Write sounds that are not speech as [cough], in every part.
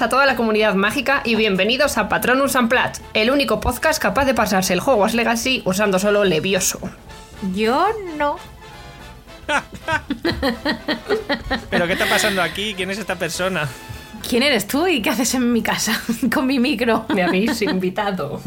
buenas a toda la comunidad mágica y bienvenidos a Patronus Unplugged, el único podcast capaz de pasarse el Hogwarts Legacy usando solo Levioso. Yo no. ¿Pero qué está pasando aquí? ¿Quién es esta persona? ¿Quién eres tú y qué haces en mi casa [laughs] con mi micro? Me habéis invitado.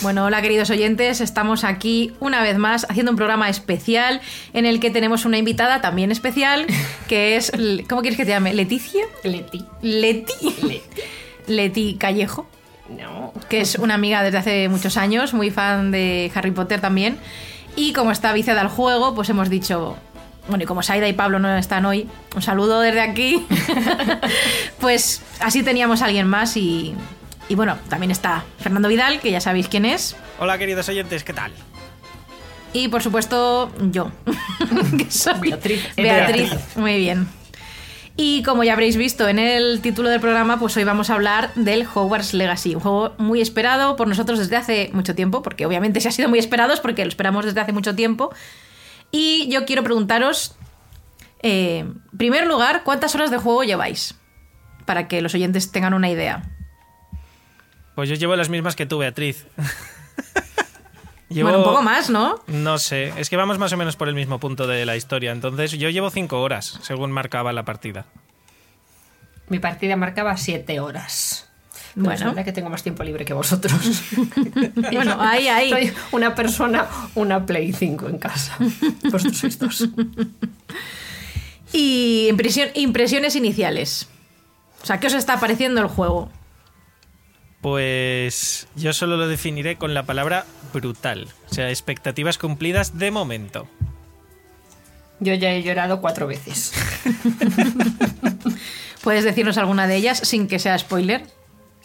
Bueno, hola queridos oyentes, estamos aquí una vez más haciendo un programa especial en el que tenemos una invitada también especial, que es, ¿cómo quieres que te llame? ¿Leticia? Leti. Leti. Leti. Leti Callejo, No. que es una amiga desde hace muchos años, muy fan de Harry Potter también. Y como está viciada al juego, pues hemos dicho, bueno, y como Saida y Pablo no están hoy, un saludo desde aquí, [laughs] pues así teníamos a alguien más y, y bueno, también está Fernando Vidal, que ya sabéis quién es. Hola queridos oyentes, ¿qué tal? Y por supuesto, yo. [laughs] que soy Beatriz. Beatriz. Beatriz. Muy bien. Y como ya habréis visto en el título del programa, pues hoy vamos a hablar del Hogwarts Legacy, un juego muy esperado por nosotros desde hace mucho tiempo, porque obviamente se ha sido muy esperado, es porque lo esperamos desde hace mucho tiempo. Y yo quiero preguntaros, eh, en primer lugar, ¿cuántas horas de juego lleváis? Para que los oyentes tengan una idea. Pues yo llevo las mismas que tú, Beatriz. Llevo- [laughs] Bueno, un poco más, ¿no? No sé, es que vamos más o menos por el mismo punto de la historia. Entonces yo llevo cinco horas, según marcaba la partida. Mi partida marcaba 7 horas. Pero Bueno. es verdad que tengo más tiempo libre que vosotros. [laughs] Bueno, ahí, ahí. Soy una persona, una Play 5 en casa. Vosotros sois dos. Y impresión- impresiones iniciales. O sea, ¿qué os está pareciendo el juego? Pues yo solo lo definiré con la palabra brutal. O sea, expectativas cumplidas de momento. Yo ya he llorado cuatro veces. [laughs] ¿Puedes decirnos alguna de ellas sin que sea spoiler?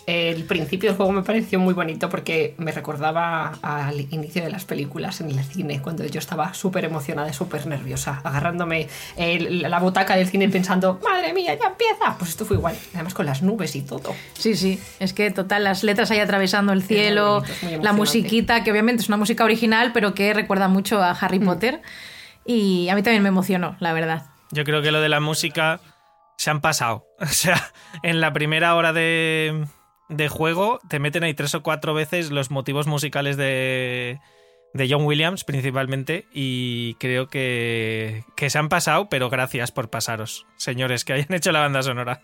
El principio del juego me pareció muy bonito porque me recordaba al inicio de las películas en el cine, cuando yo estaba súper emocionada y súper nerviosa, agarrándome el- la butaca del cine pensando, madre mía, ya empieza. Pues esto fue igual, además con las nubes y todo. Sí, sí. Es que total, las letras ahí atravesando el cielo, bonito, la musiquita, que obviamente es una música original, pero que recuerda mucho a Harry Mm. Potter. Y a mí también me emocionó, la verdad. Yo creo que lo de la música se han pasado. [laughs] O sea, en la primera hora de, de juego te meten ahí tres o cuatro veces los motivos musicales de, de John Williams principalmente y creo que, que se han pasado, pero gracias por pasaros, señores, que hayan [laughs] hecho la banda sonora.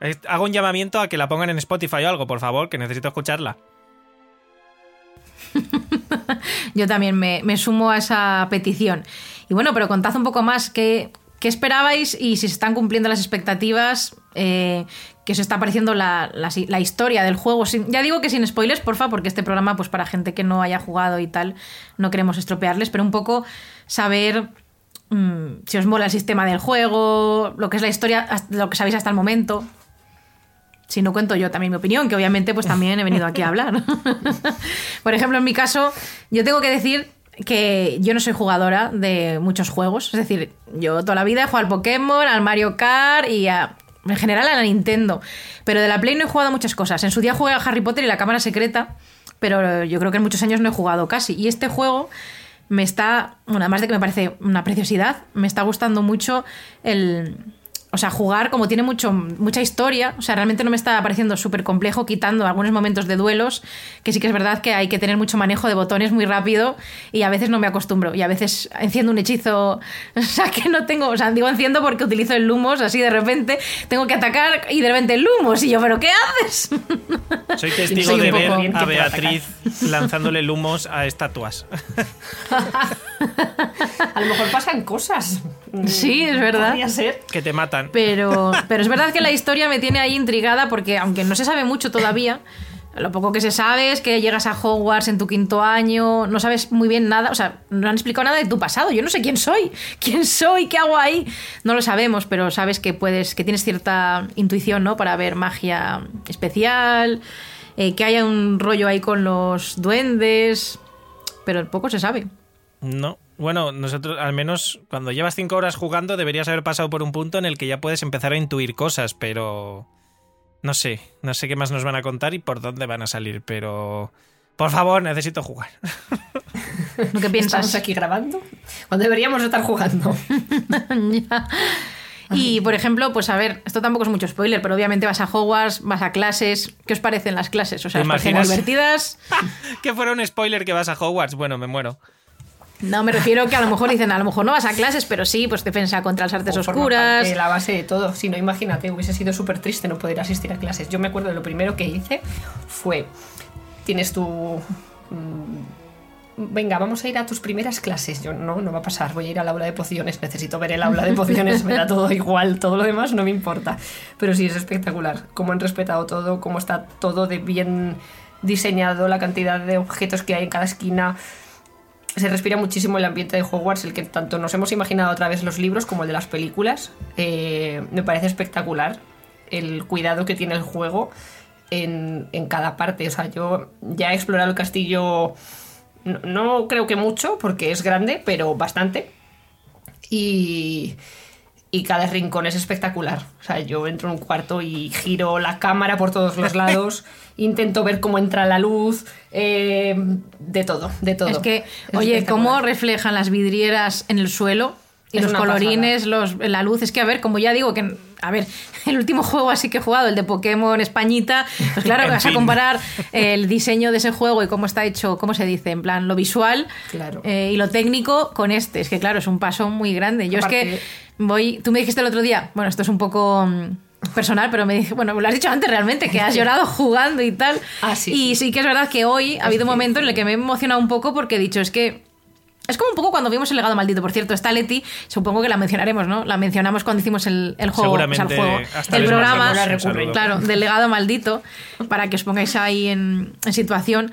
Eh, Hago un llamamiento a que la pongan en Spotify o algo, por favor, que necesito escucharla. [laughs] Yo también me, me sumo a esa petición. Y bueno, pero contad un poco más qué, qué esperabais y si se están cumpliendo las expectativas, eh, que os está pareciendo la, la- historia del juego. Ya digo que sin spoilers, porfa, porque este programa, pues para gente que no haya jugado y tal, no queremos estropearles, pero un poco saber mm, si os mola el sistema del juego, lo que es la historia, lo que sabéis hasta el momento. Si no cuento yo también mi opinión, que obviamente pues también he venido aquí a hablar. [laughs] Por ejemplo, en mi caso, yo tengo que decir que yo no soy jugadora de muchos juegos. Es decir, yo toda la vida he jugado al Pokémon, al Mario Kart y a- en general a la Nintendo. Pero de la Play no he jugado muchas cosas. En su día jugué a Harry Potter y la Cámara Secreta, pero yo creo que en muchos años no he jugado casi. Y este juego me está, bueno, además de que me parece una preciosidad, me está gustando mucho el... O sea, jugar como tiene mucho, mucha historia, o sea, realmente no me está pareciendo súper complejo, quitando algunos momentos de duelos, que sí que es verdad que hay que tener mucho manejo de botones muy rápido y a veces no me acostumbro. Y a veces enciendo un hechizo, [laughs] o sea, que no tengo, o sea, digo enciendo porque utilizo el Lumos, así de repente tengo que atacar y de repente el Lumos, y yo, ¿pero qué haces? [laughs] Soy testigo Soy de ver a Beatriz lanzándole lumos a estatuas. [laughs] A lo mejor pasan cosas. Sí, es verdad. Podría ser. que te matan. Pero, pero es verdad que la historia me tiene ahí intrigada porque aunque no se sabe mucho todavía, lo poco que se sabe es que llegas a Hogwarts en tu quinto año, no sabes muy bien nada, o sea, no han explicado nada de tu pasado, yo no sé quién soy, quién soy, qué hago ahí, no lo sabemos, pero sabes que puedes, que tienes cierta intuición, ¿no? Para ver magia especial, eh, que haya un rollo ahí con los duendes, pero poco se sabe. No. Bueno, nosotros, al menos cuando llevas cinco horas jugando, deberías haber pasado por un punto en el que ya puedes empezar a intuir cosas, pero. No sé, no sé qué más nos van a contar y por dónde van a salir, pero. Por favor, necesito jugar. ¿Lo que piensas? Estamos aquí grabando cuando deberíamos estar jugando. [laughs] Ya. Y, por ejemplo, pues a ver, esto tampoco es mucho spoiler, pero obviamente vas a Hogwarts, vas a clases. ¿Qué os parecen las clases? O sea, ¿Te ¿os parecen divertidas? [laughs] que fuera un spoiler que vas a Hogwarts. Bueno, me muero. No, me refiero que a lo mejor dicen, a lo mejor no vas a clases, pero sí, pues defensa contra las artes O oscuras. la base de todo. Si no, imagínate, hubiese sido súper triste no poder asistir a clases. Yo me acuerdo de lo primero que hice fue, tienes tu... mm, Venga, vamos a ir a tus primeras clases. Yo no, no va a pasar. Voy a ir al aula de pociones. Necesito ver el aula de pociones. Me da todo igual. Todo lo demás no me importa. Pero sí es espectacular. Cómo han respetado todo. Cómo está todo de bien diseñado. La cantidad de objetos que hay en cada esquina se respira muchísimo el ambiente de Hogwarts, el que tanto nos hemos imaginado a través de los libros como el de las películas. Eh, me parece espectacular el cuidado que tiene el juego en, en cada parte. O sea, yo ya he explorado el castillo, no, no creo que mucho, porque es grande, pero bastante. Y, y cada rincón es espectacular. O sea, yo entro en un cuarto y giro la cámara por todos los lados, [laughs] intento ver cómo entra la luz, eh, de todo, de todo. Es que, Es oye, cómo reflejan las vidrieras en el suelo y Es los colorines, los, la luz. Es que, a ver, como ya digo, que, a ver, [laughs] el último juego así que he jugado, el de Pokémon Españita, pues claro, [laughs] vas a comparar el diseño de ese juego y cómo está hecho, ¿cómo se dice? En plan, lo visual Claro. eh, y lo técnico con este. Es que, claro, es un paso muy grande. Yo es que voy. Tú me dijiste el otro día, bueno, esto es un poco. mm, personal, pero me dije, bueno, lo has dicho antes realmente, que has llorado jugando y tal. Ah, sí, Y sí. que es verdad que hoy ha habido un momento en el que me he emocionado un poco porque he dicho, es que es como un poco cuando vimos el legado maldito. Por cierto, esta Leti, supongo que la mencionaremos, ¿no? La mencionamos cuando hicimos el, el juego, o sea, el, Seguramente juego, hasta el programa, claro, del legado maldito, para que os pongáis ahí en, en situación.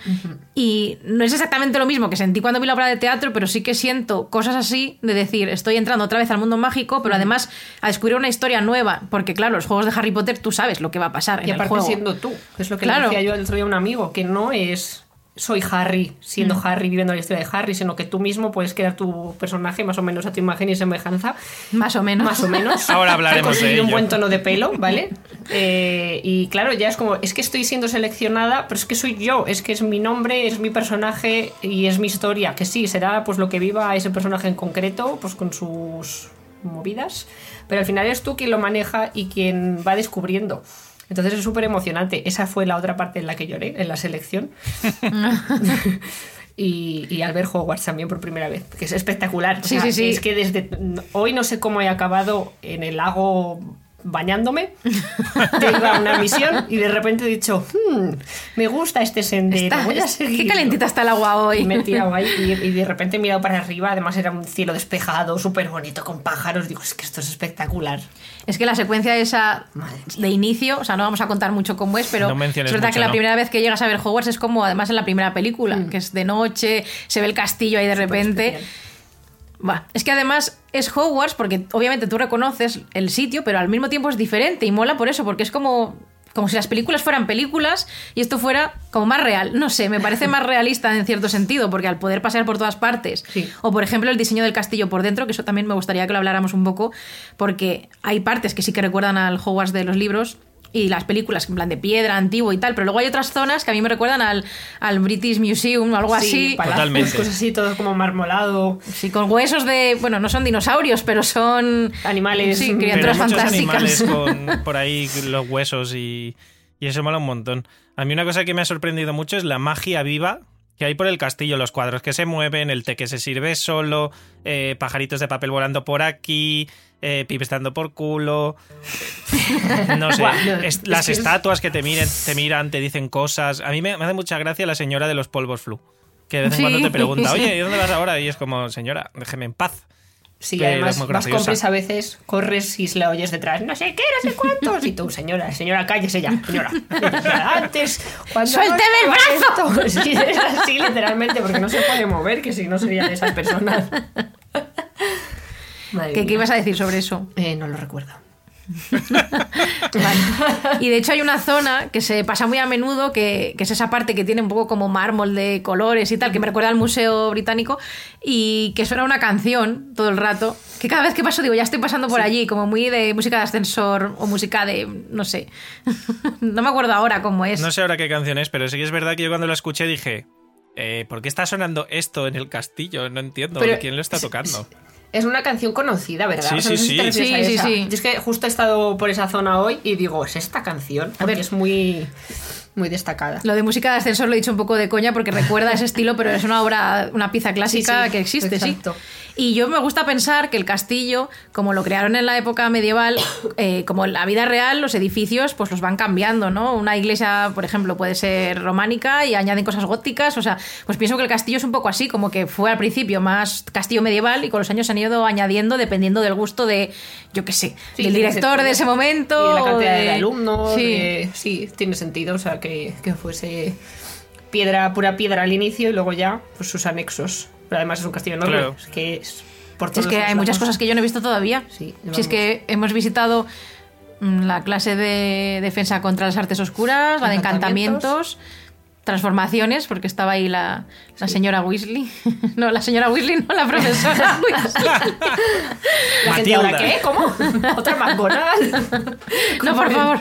Y no es exactamente lo mismo que sentí cuando vi la obra de teatro, pero sí que siento cosas así de decir, estoy entrando otra vez al mundo mágico, pero además a descubrir una historia nueva, porque claro, los juegos de Harry Potter tú sabes lo que va a pasar Y en el aparte juego. siendo tú, es lo que Claro. le decía yo el otro día a un amigo, que no es soy Harry siendo Mm. Harry viviendo la historia de Harry, sino que tú mismo puedes crear tu personaje más o menos a tu imagen y semejanza, Más o menos. más o menos. [laughs] Ahora hablaremos de Conseguir un buen tono de pelo, ¿vale? Eh, y claro, ya es como, es que estoy siendo seleccionada, pero es que soy yo, es que es mi nombre, es mi personaje y es mi historia, que sí, será pues lo que viva ese personaje en concreto, pues con sus movidas, pero al final es tú quien lo maneja y quien va descubriendo. Entonces es súper emocionante. Esa fue la otra parte en la que lloré, en la selección. [laughs] y, y al ver Hogwarts también por primera vez, que es espectacular. O Sí, sea, sí, sí. Es que desde hoy no sé cómo he acabado en el lago bañándome, te iba a una misión y de repente he dicho, "Hmm, me gusta este sendero, Está- voy a seguir. qué calentita está el agua hoy. Y me he tirado ahí y, y de repente he mirado para arriba, además era un cielo despejado, súper bonito, con pájaros, digo, es que esto es espectacular. Es que la secuencia esa de inicio, o sea, no vamos a contar mucho cómo es, pero No es verdad mucho, que la ¿no? primera vez que llegas a ver Hogwarts es como además en la primera película, que es de noche, se ve el castillo ahí de repente. especial. Buah, es que además es Hogwarts porque obviamente tú reconoces el sitio, pero al mismo tiempo es diferente y mola por eso, porque es como como si las películas fueran películas y esto fuera como más real. No sé, me parece más realista en cierto sentido, porque al poder pasar por todas partes, Sí. o por ejemplo el diseño del castillo por dentro, que eso también me gustaría que lo habláramos un poco, porque hay partes que sí que recuerdan al Hogwarts de los libros y las películas en plan de piedra, antiguo y tal, pero luego hay otras zonas que a mí me recuerdan al, al British Museum o algo Sí, así. palacios, Totalmente. cosas así, todo como marmolado. Sí, con huesos de. Bueno, no son dinosaurios, pero son. Animales, Sí, Pero criaturas fantásticas. animales con [laughs] por ahí los huesos y, y eso mola un montón. A mí una cosa que me ha sorprendido mucho es la magia viva que hay por el castillo, los cuadros que se mueven, el té que se sirve solo, eh, pajaritos de papel volando por aquí, eh, pibes dando por culo. [laughs] No sé, es- las estatuas que te miren, te miran, te dicen cosas. A mí me, me hace mucha gracia la señora de los polvos flu. Que de vez en Sí. cuando te pregunta, [laughs] oye, ¿y dónde vas ahora? Y es como, señora, déjeme en paz. Sí, Pero además es muy vas graciosa. compres a veces, corres y se la oyes detrás, no sé qué, no sé cuántos. Y tú, señora, señora, cállese ya, señora. [laughs] Antes, cuando. no ¡Suélteme el esto. [laughs] Sí, es así, literalmente, porque no se puede mover, que si no sería de esas personas. [laughs] ¿Qué, qué ibas a decir sobre eso? Eh, no lo recuerdo. Vale. [laughs] Y de hecho hay una zona que se pasa muy a menudo, que, que es esa parte que tiene un poco como mármol de colores y tal, que me recuerda al Museo Británico, y que suena una canción todo el rato, que cada vez que paso digo, ya estoy pasando por allí, como muy de música de ascensor o música de, no sé, [laughs] no me acuerdo ahora cómo es. No sé ahora qué canción es, pero sí que es verdad que yo cuando la escuché dije, eh, ¿por qué está sonando esto en el castillo? No entiendo, Pero- ¿quién lo está tocando? Es una canción conocida, ¿verdad? Sí, O sea, no sí, sé si te sí. a Sí, sí, sí. Yo es que justo he estado por esa zona hoy y digo, ¿es esta canción? Porque ver. es muy, muy destacada. Lo de música de ascensor lo he dicho un poco de coña porque recuerda ese estilo, pero es una obra, una pieza clásica Sí, sí, que existe, exacto. sí. Y yo me gusta pensar que el castillo, como lo crearon en la época medieval, [coughs] eh, como en la vida real, los edificios pues los van cambiando, ¿no? Una iglesia, por ejemplo, puede ser románica y añaden cosas góticas, o sea, pues pienso que el castillo es un poco así, como que fue al principio más castillo medieval y con los años se han ido añadiendo dependiendo del gusto de, yo qué sé, Sí, del director de ese momento. Y la cantidad de, de- alumnos. Sí. de- sí, tiene sentido. O sea, que, que fuese piedra, pura piedra al inicio y luego ya pues sus anexos. Pero además es un castillo enorme. Claro. Es que es por Es que hay muchas cosas que yo no he visto todavía. Sí, si es que hemos visitado mm, la clase de defensa contra las artes oscuras, la de Encantamientos. encantamientos, transformaciones, porque estaba ahí la, la señora Weasley. [laughs] no, la señora Weasley, no, la profesora [laughs] Weasley. La gente ahora, Matilda. ¿qué? ¿Cómo? [laughs] ¿Otra McGonagall? No, por favor.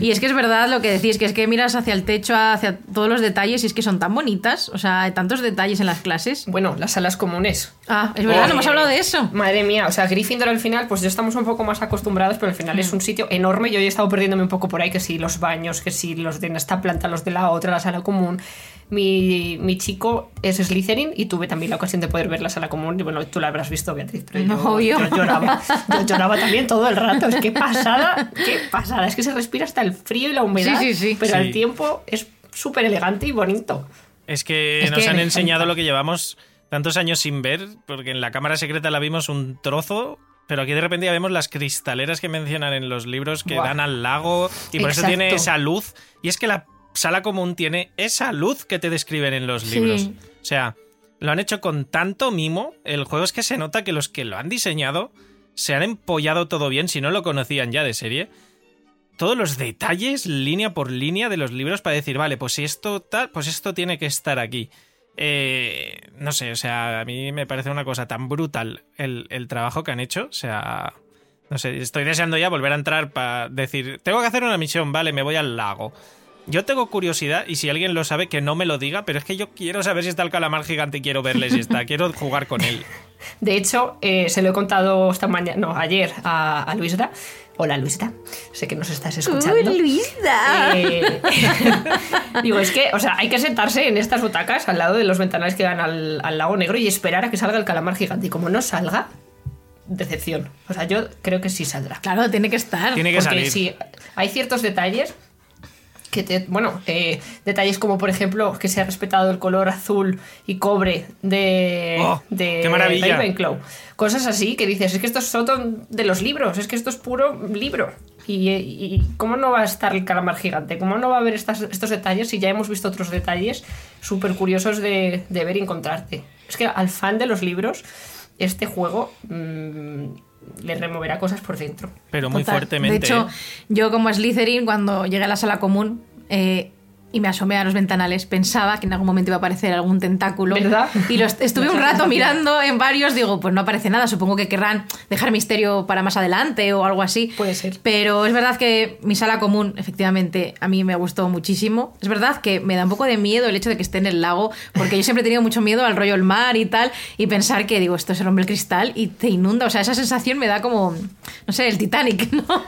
Y es que es verdad lo que decís, que es que miras hacia el techo, hacia todos los detalles, y es que son tan bonitas. O sea, hay tantos detalles en las clases. Bueno, las salas comunes. Ah, es verdad, no hemos hablado de eso. Madre mía, o sea, Gryffindor al final, pues ya estamos un poco más acostumbrados, pero al final es un sitio enorme. Yo he estado perdiéndome un poco por ahí, que si los baños, que si los de esta planta, los de la otra, la sala común. Mi, mi chico es Slytherin y tuve también la ocasión de poder ver la sala común. Y bueno, tú la habrás visto, Beatriz, pero yo, Obvio. yo lloraba. Yo lloraba también todo el rato. Es que pasada, qué pasada. Es que se respira hasta el frío y la humedad, Sí, sí, sí. pero Sí. al tiempo es súper elegante y bonito. Es que Es nos que han enseñado lo que llevamos tantos años sin ver, porque en la cámara secreta la vimos un trozo, pero aquí de repente ya vemos las cristaleras que mencionan en los libros que Buah. dan al lago y por eso tiene esa luz. Y es que la sala común tiene esa luz que te describen en los Sí. libros. O sea, lo han hecho con tanto mimo. El juego es que se nota que los que lo han diseñado se han empollado todo bien, si no lo conocían ya de serie. Todos los detalles, línea por línea, de los libros para decir, vale, pues si esto tal, pues esto tiene que estar aquí. Eh, no sé, o sea, a mí me parece una cosa tan brutal el, el trabajo que han hecho. O sea, no sé, estoy deseando ya volver a entrar para decir, tengo que hacer una misión, vale, me voy al lago. Yo tengo curiosidad y si alguien lo sabe, que no me lo diga, pero es que yo quiero saber si está el calamar gigante y quiero verle si está, [laughs] quiero jugar con él. De hecho, eh, se lo he contado esta mañana, no, ayer a, a Luisda. Hola Luisda, sé que nos estás escuchando. Luisa! Eh, [laughs] digo, es que, o sea, hay que sentarse en estas butacas al lado de los ventanales que dan al, al lago negro y esperar a que salga el calamar gigante. Y como no salga, decepción. O sea, yo creo que sí saldrá. Claro, tiene que estar. Tiene que Porque salir. sí, hay ciertos detalles que te, bueno, eh, detalles como por ejemplo que se ha respetado el color azul y cobre de, Oh, de qué maravilla. Ravenclaw. Cosas así que dices, es que estos son de los libros, es que esto es puro libro. Y, y cómo no va a estar el calamar gigante? ¿Cómo no va a haber estas- estos detalles si ya hemos visto otros detalles súper curiosos de, de ver y encontrarte? Es que al fan de los libros, este juego mm, le removerá cosas por dentro. Pero muy Total. fuertemente. De hecho, ¿eh? yo como Slytherin, cuando llegué a la sala común eh, y me asomé a los ventanales, pensaba que en algún momento iba a aparecer algún tentáculo. ¿Verdad? Y los, estuve un rato mirando en varios, digo, pues no aparece nada, supongo que querrán dejar misterio para más adelante o algo así. Puede ser. Pero es verdad que mi sala común, efectivamente, a mí me gustó muchísimo. Es verdad que me da un poco de miedo el hecho de que esté en el lago, porque yo siempre he tenido mucho miedo al rollo del mar y tal, y pensar que, digo, esto se rompe el cristal y te inunda. O sea, esa sensación me da como, no sé, el Titanic, [laughs] ¿no?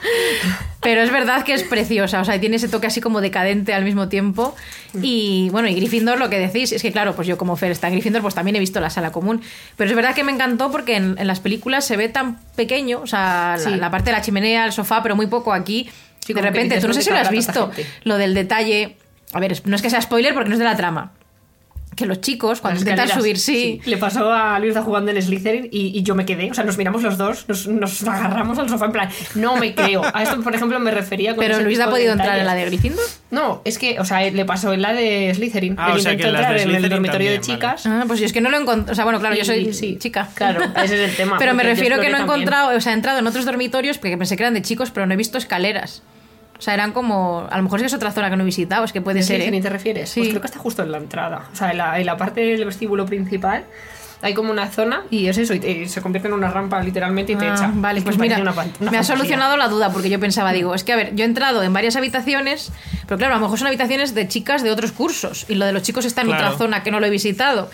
Pero es verdad que es preciosa, o sea, tiene ese toque así como decadente al mismo tiempo. Y bueno, y Gryffindor, lo que decís, es que claro, pues yo como Fer está en Gryffindor, pues también he visto la sala común. Pero es verdad que me encantó porque en, en las películas se ve tan pequeño, o sea, la, Sí. la parte de la chimenea, el sofá, pero muy poco aquí. Sí, de repente, tú no sé ¿dónde si lo has visto, lo del detalle. A ver, no es que sea spoiler porque no es de la trama. Que los chicos, cuando Las intentan subir, sí, Le pasó a Luisa jugando en Slytherin y, y yo me quedé. O sea, nos miramos los dos, nos, nos [laughs] agarramos al sofá en plan, no me creo. A esto, por ejemplo, me refería con Pero ese Luis ha podido entrar en la de Gryffindor. No, es que, o sea, le pasó en la de Slytherin. Ah, Él o sea, intentó que entrar en el dormitorio de chicas. Ah, pues yo es que no lo he encontrado. O sea, bueno, claro, yo soy sí, chica. claro, ese es el tema, pero me refiero que no he encontrado, o sea, he entrado en otros dormitorios porque pensé que eran de chicos, pero no he visto escaleras. O sea, eran como. A lo mejor sí que es otra zona que no he visitado, es que puede ¿De ser. ¿eh? te refieres? Sí. Pues creo que está justo en la entrada. O sea, en la, en la parte del vestíbulo principal hay como una zona y es eso, y, te- y se convierte en una rampa literalmente y te Ah, echa. Vale, Es que pues mira, una una me ha fantasía. solucionado la duda porque yo pensaba, digo, es que a ver, yo he entrado en varias habitaciones, pero claro, a lo mejor son habitaciones de chicas de otros cursos y lo de los chicos está en Claro. otra zona que no lo he visitado.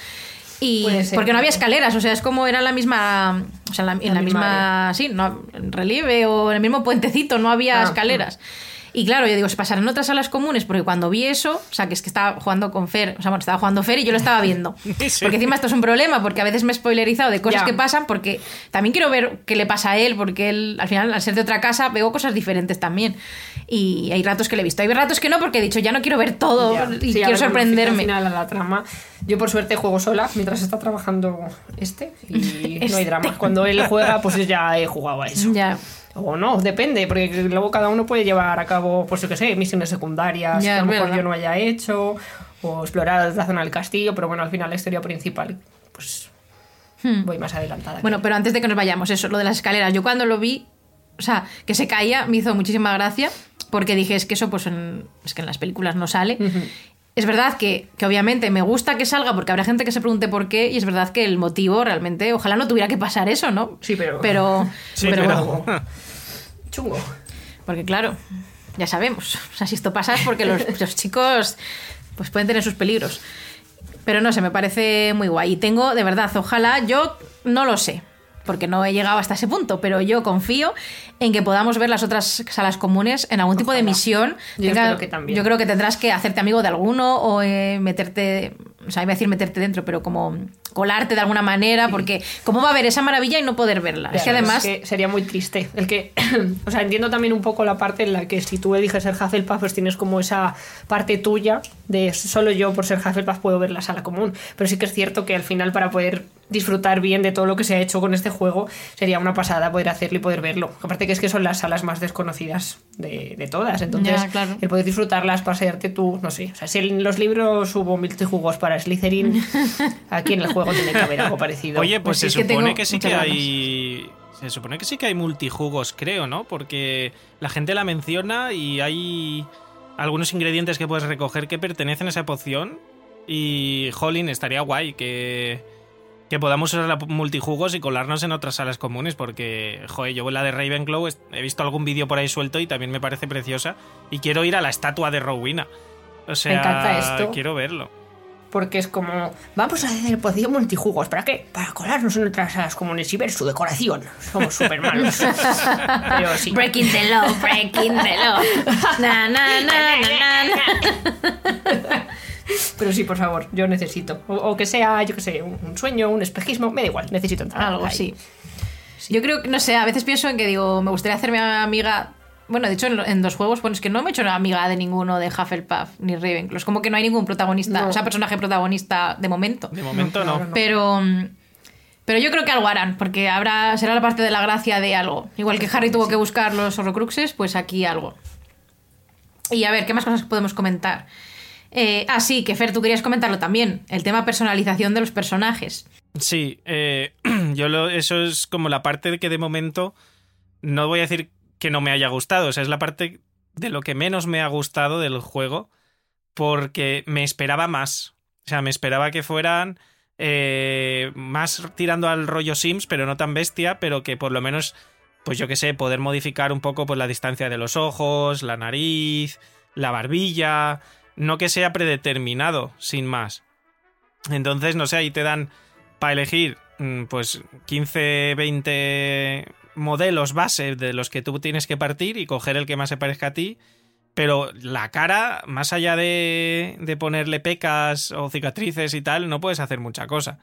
Y ser. porque no había escaleras, o sea, es como era la misma, o sea, en la, en la misma misma, sí, no, en relieve o en el mismo puentecito, no había Ah, escaleras. Y claro, yo digo, se pasarán otras salas comunes, porque cuando vi eso, o sea, que es que estaba jugando con Fer, o sea, bueno, estaba jugando Fer y yo lo estaba viendo. [laughs] Porque encima esto es un problema, porque a veces me he spoilerizado de cosas que pasan, porque también quiero ver qué le pasa a él, porque él, al final, al ser de otra casa, veo cosas diferentes también. Y hay ratos que le he visto. Hay ratos que no, porque he dicho, ya no quiero ver todo y Sí, quiero ver, al sorprenderme. final a la trama. Yo por suerte juego sola mientras está trabajando este y [laughs] no hay Este. drama. Cuando él juega, pues ya he jugado a eso. Ya. O no, depende, porque luego cada uno puede llevar a cabo, pues yo qué sé, misiones secundarias que a lo mejor yo no haya hecho, o explorar la zona del castillo, pero bueno, al final la historia principal, pues voy más adelantada. Hmm. Bueno, pero antes de que nos vayamos, eso, lo de las escaleras. Yo cuando lo vi, o sea, que se caía, me hizo muchísima gracia, porque dije, es que eso, pues, en, es que en las películas no sale. Es verdad que, que obviamente me gusta que salga porque habrá gente que se pregunte por qué y es verdad que el motivo realmente, ojalá no tuviera que pasar eso, ¿no? Sí, pero- Pero, [laughs] Sí, pero pero- bueno, [laughs] Chungo. porque claro, ya sabemos. O sea, si esto pasa es porque los, los chicos pues pueden tener sus peligros. Pero no sé, me parece muy guay. Y tengo, de verdad, ojalá, yo no lo sé, porque no he llegado hasta ese punto, pero yo confío en que podamos ver las otras salas comunes en algún tipo de misión. Yo espero que también. yo creo que tendrás que hacerte amigo de alguno o eh, meterte, o sea, iba a decir meterte dentro, pero como colarte de alguna manera, porque ¿cómo va a haber esa maravilla y no poder verla? es que además... que sería muy triste. El que, [clears throat] o sea, entiendo también un poco la parte en la que si tú eliges ser Hufflepuff, pues tienes como esa parte tuya de solo yo por ser Hufflepuff puedo ver la sala común. Pero sí que es cierto que al final para poder disfrutar bien de todo lo que se ha hecho con este juego sería una pasada poder hacerlo y poder verlo. Aparte que es que son las salas más desconocidas de, de todas. Entonces, Ya, claro. el poder disfrutarlas, pasearte tú, no sé. O sea, si en los libros hubo multijugos para Slytherin, [laughs] aquí en el juego tiene que haber algo parecido. Oye, pues, Pues se supone que sí que ganas. hay. Se supone que sí que hay multijugos, creo, ¿no? Porque la gente la menciona y hay algunos ingredientes que puedes recoger que pertenecen a esa poción. Y, jolín, estaría guay que, que podamos usar la multijugos y colarnos en otras salas comunes. Porque, joder, yo la de Ravenclaw he visto algún vídeo por ahí suelto y también me parece preciosa. Y quiero ir a la estatua de Rowena. O sea, encanta esto. quiero verlo. Porque es como, vamos a hacer poción multijugos. ¿Para qué? Para colarnos en otras salas comunes y ver su decoración. Somos súper malos. [laughs] Pero sí. Breaking the law, breaking the law. Na, na, na, na, na. [laughs] Pero sí, por favor, yo necesito. O, o que sea, yo que sé, un, un sueño, un espejismo, me da igual, necesito entrar. Algo ahí. así. Yo creo que, no sé, a veces pienso en que digo, me gustaría hacerme amiga. Bueno, de hecho, en, en dos juegos, bueno, es que no me he hecho amiga de ninguno de Hufflepuff ni Ravenclaw. Es como que no hay ningún protagonista, No. o sea, personaje protagonista de momento. De momento no. claro, no. Pero. Pero yo creo que algo harán, porque habrá, será la parte de la gracia de algo. Igual que Harry tuvo que buscar los horrocruxes, pues aquí algo. Y a ver, ¿qué más cosas podemos comentar? Eh, ah, sí, que Fer, tú querías comentarlo también. El tema personalización de los personajes. Sí, eh, [clears throat] yo lo, eso es como la parte de que de momento no voy a decir que no me haya gustado, o sea, es la parte de lo que menos me ha gustado del juego porque me esperaba más. O sea, me esperaba que fueran eh, más tirando al rollo Sims, pero no tan bestia, pero que por lo menos, pues yo que sé, poder modificar un poco pues, la distancia de los ojos, la nariz, la barbilla, no que sea predeterminado, sin más. Entonces, no sé, ahí te dan para elegir mm, pues 15, 20 modelos base de los que tú tienes que partir y coger el que más se parezca a ti. Pero la cara, más allá de, ponerle pecas o cicatrices y tal, no puedes hacer mucha cosa.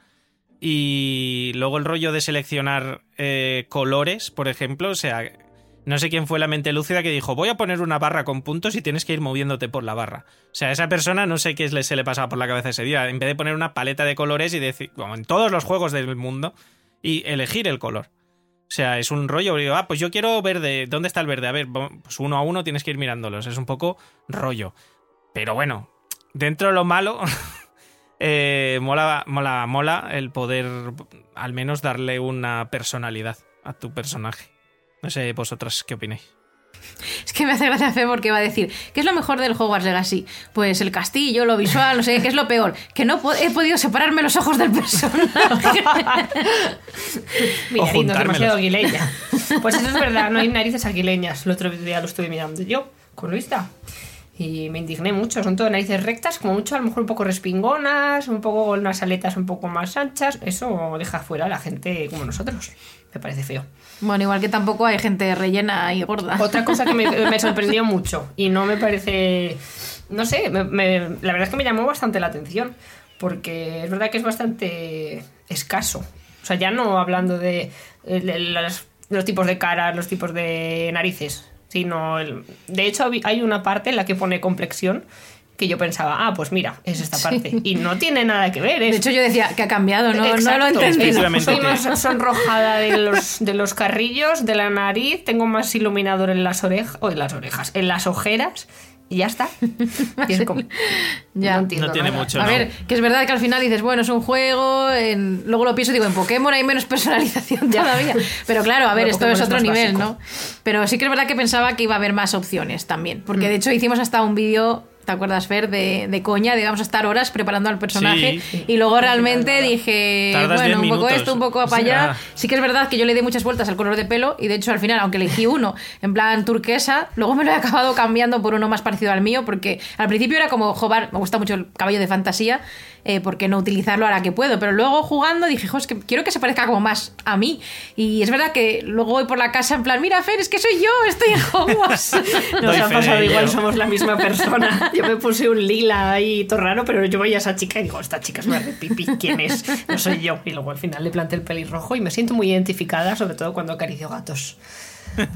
Y luego el rollo de seleccionar eh, colores, por ejemplo, o sea, no sé quién fue la mente lúcida que dijo, voy a poner una barra con puntos y tienes que ir moviéndote por la barra. O sea, esa persona no sé qué se le pasaba por la cabeza ese día, en vez de poner una paleta de colores y decir, como en todos los juegos del mundo, y elegir el color. O sea, es un rollo, digo, ah, pues yo quiero verde, ¿dónde está el verde? A ver, pues uno a uno tienes que ir mirándolos, es un poco rollo. Pero bueno, dentro de lo malo, [laughs] eh, mola, mola, mola el poder al menos darle una personalidad a tu personaje. No sé vosotras qué opináis. Es que me hace gracia Fe porque va a decir, ¿qué es lo mejor del Hogwarts Legacy? Pues el castillo, lo visual, no sé, ¿qué es lo peor? Que no po- he podido separarme los ojos del personaje. [laughs] Mi O nariz no es juntármelos. demasiado aguileña. [laughs] Pues eso es verdad, no hay narices aguileñas. El otro día lo estuve mirando yo, con Luisa. Y me indigné mucho. Son todo narices rectas, como mucho, a lo mejor un poco respingonas, un poco con unas aletas un poco más anchas. Eso deja fuera a la gente como nosotros. Me parece feo. Bueno, igual que tampoco hay gente rellena y gorda. Otra cosa que me, [laughs] me sorprendió mucho y no me parece. No sé, me- me- la verdad es que me llamó bastante la atención. Porque es verdad que es bastante escaso. O sea, ya no hablando de, eh, de los, los tipos de caras, los tipos de narices. Sino. el- de hecho, hay una parte en la que pone complexión que yo pensaba, ah, pues mira, es esta parte. Y no tiene nada que ver. De es- hecho, yo decía que ha cambiado, no, no lo entendí. Que- más sonrojada de los, de los carrillos, de la nariz, tengo más iluminador en las orejas, o en las orejas, en las ojeras, y ya está. Y es como, [laughs] Ya. no entiendo No tiene nada. mucho. A no. ver, que es verdad que al final dices, bueno, es un juego, en- luego lo pienso y digo, en Pokémon hay menos [laughs] personalización todavía. Pero claro, a ver, esto Pokémon es otro nivel, básico. ¿no? Pero sí que es verdad que pensaba que iba a haber más opciones también. Mm. Porque de hecho hicimos hasta un vídeo, ¿te acuerdas, Fer? De, de coña, de vamos a estar horas preparando al personaje. Sí. Y luego realmente dije, Tardas bueno, 10 un poco esto, un poco para allá. sea- Sí que es verdad que yo le di muchas vueltas al color de pelo y de hecho al final, aunque elegí uno en plan turquesa, luego me lo he acabado cambiando por uno más parecido al mío porque al principio era como, joder, me gusta mucho el caballo de fantasía, eh, ¿por qué no utilizarlo ahora que puedo? Pero luego jugando dije, jo, es que quiero que se parezca como más a mí. Y es verdad que luego voy por la casa en plan, mira Fer, es que soy yo, estoy en Hogwarts. [laughs] Nos ha pasado igual, somos la misma persona. [laughs] Yo me puse un lila ahí todo raro, pero yo veía a esa chica y digo, esta chica es una de pipí, ¿quién es? No soy yo. Y luego al final le planté el pelirrojo y me siento muy identificada, sobre todo cuando acaricio gatos.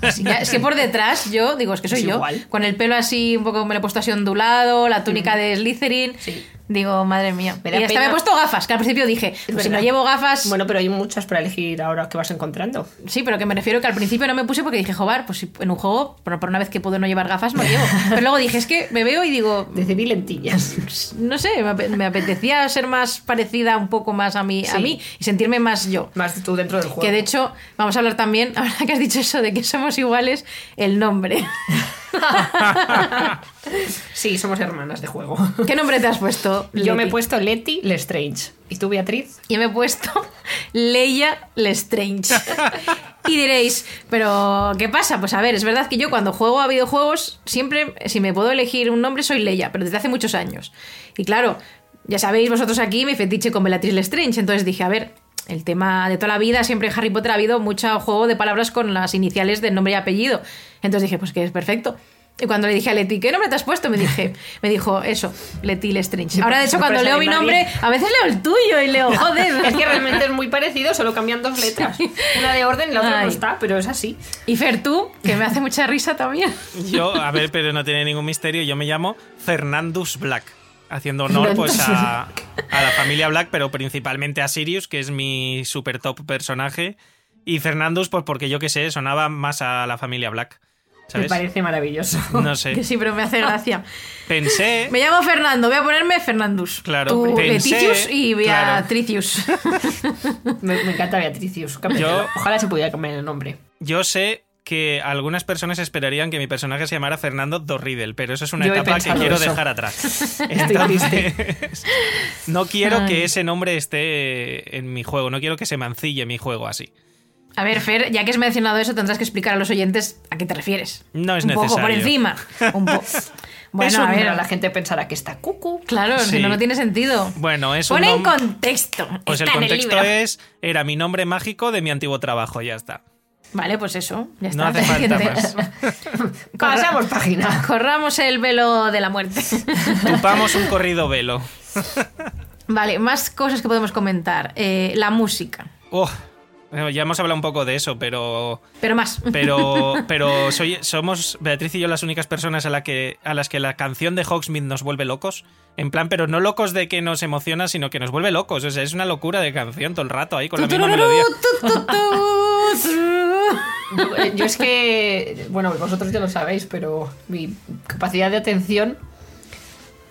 Así que, es que por detrás yo digo, es que soy Es yo. igual. Con el pelo así, un poco me lo he puesto así ondulado, la túnica de Slytherin. Sí. Digo, madre mía. Me y hasta pena. me he puesto gafas, que al principio dije, pues si no llevo gafas, Bueno, pero hay muchas para elegir ahora que vas encontrando. Sí, pero que me refiero que al principio no me puse porque dije, joder, pues si en un juego, por, por una vez que puedo no llevar gafas, no llevo. [laughs] Pero luego dije, es que me veo y digo, Decidí lentillas. [laughs] no sé, me, ape- me apetecía ser más parecida un poco más a mí, a mí y sentirme más yo. Más tú dentro del juego. Que de hecho, vamos a hablar también, [laughs] ahora que has dicho eso de que somos iguales, el nombre. [laughs] Sí, somos hermanas de juego. ¿Qué nombre te has puesto? Yo me he puesto Letty Lestrange. ¿Y tú, Beatriz? Yo me he puesto Leia Lestrange. Y diréis, ¿pero qué pasa? Pues a ver, es verdad que yo cuando juego a videojuegos, siempre, si me puedo elegir un nombre, soy Leia, pero desde hace muchos años. Y claro, ya sabéis vosotros aquí mi fetiche con Bellatrix Lestrange. Entonces dije, a ver, el tema de toda la vida, siempre en Harry Potter ha habido mucho juego de palabras con las iniciales de nombre y apellido. Entonces dije, pues que es perfecto. Y cuando le dije a Leti, ¿qué nombre te has puesto? Me dije, [laughs] me dijo, eso, Leti Lestrange. Ahora, de hecho, cuando leo mi nombre, a veces leo el tuyo y leo, joder. Es que realmente es muy parecido, solo cambian dos letras. Una de orden y la otra Ay. no está, pero es así. Y Fer, tú, que me hace mucha risa también. Yo, a ver, pero no tiene ningún misterio. Yo me llamo Fernandus Black. Haciendo honor pues a, a la familia Black, pero principalmente a Sirius, que es mi super top personaje. Y Fernandus, pues porque yo que sé, sonaba más a la familia Black. Me parece maravilloso. No [laughs] Que sé. sí, pero me hace gracia. Pensé. Me llamo Fernando, voy a ponerme Fernandus. Claro, Tú, pensé- Leticius y claro. Beatricius. [laughs] Me, me encanta Beatricius. Yo- Ojalá se pudiera cambiar el nombre. Yo sé que algunas personas esperarían que mi personaje se llamara Fernando Dorridel, pero eso es una Yo etapa que quiero eso. dejar atrás. [laughs] Estoy triste. Entonces, no quiero Ay. que ese nombre esté en mi juego, no quiero que se mancille mi juego así. A ver, Fer, ya que has mencionado eso, tendrás que explicar a los oyentes a qué te refieres. No es un poco por necesario. encima. [laughs] Un po- Bueno, Eso, a ver. la gente pensará que está cucu. Claro, Sí. si no, no tiene sentido. Bueno, es un Pone en contexto. Pues el en contexto libro. es era mi nombre mágico de mi antiguo trabajo, ya está. Vale, pues eso. Ya No está. hace [laughs] falta más. [laughs] Pasamos página. Corramos el velo de la muerte. Tupamos un corrido velo. Vale, más cosas que podemos comentar. Eh, la música. Oh, ya hemos hablado un poco de eso, pero Pero más. pero [laughs] pero soy, somos Beatriz y yo las únicas personas a, la que, a las que la canción de Hogsmeade nos vuelve locos. En plan, pero no locos de que nos emociona, sino que nos vuelve locos. O sea, es una locura de canción todo el rato ahí con la misma melodía. Yo, eh, yo es que, bueno, vosotros ya lo sabéis, pero mi capacidad de atención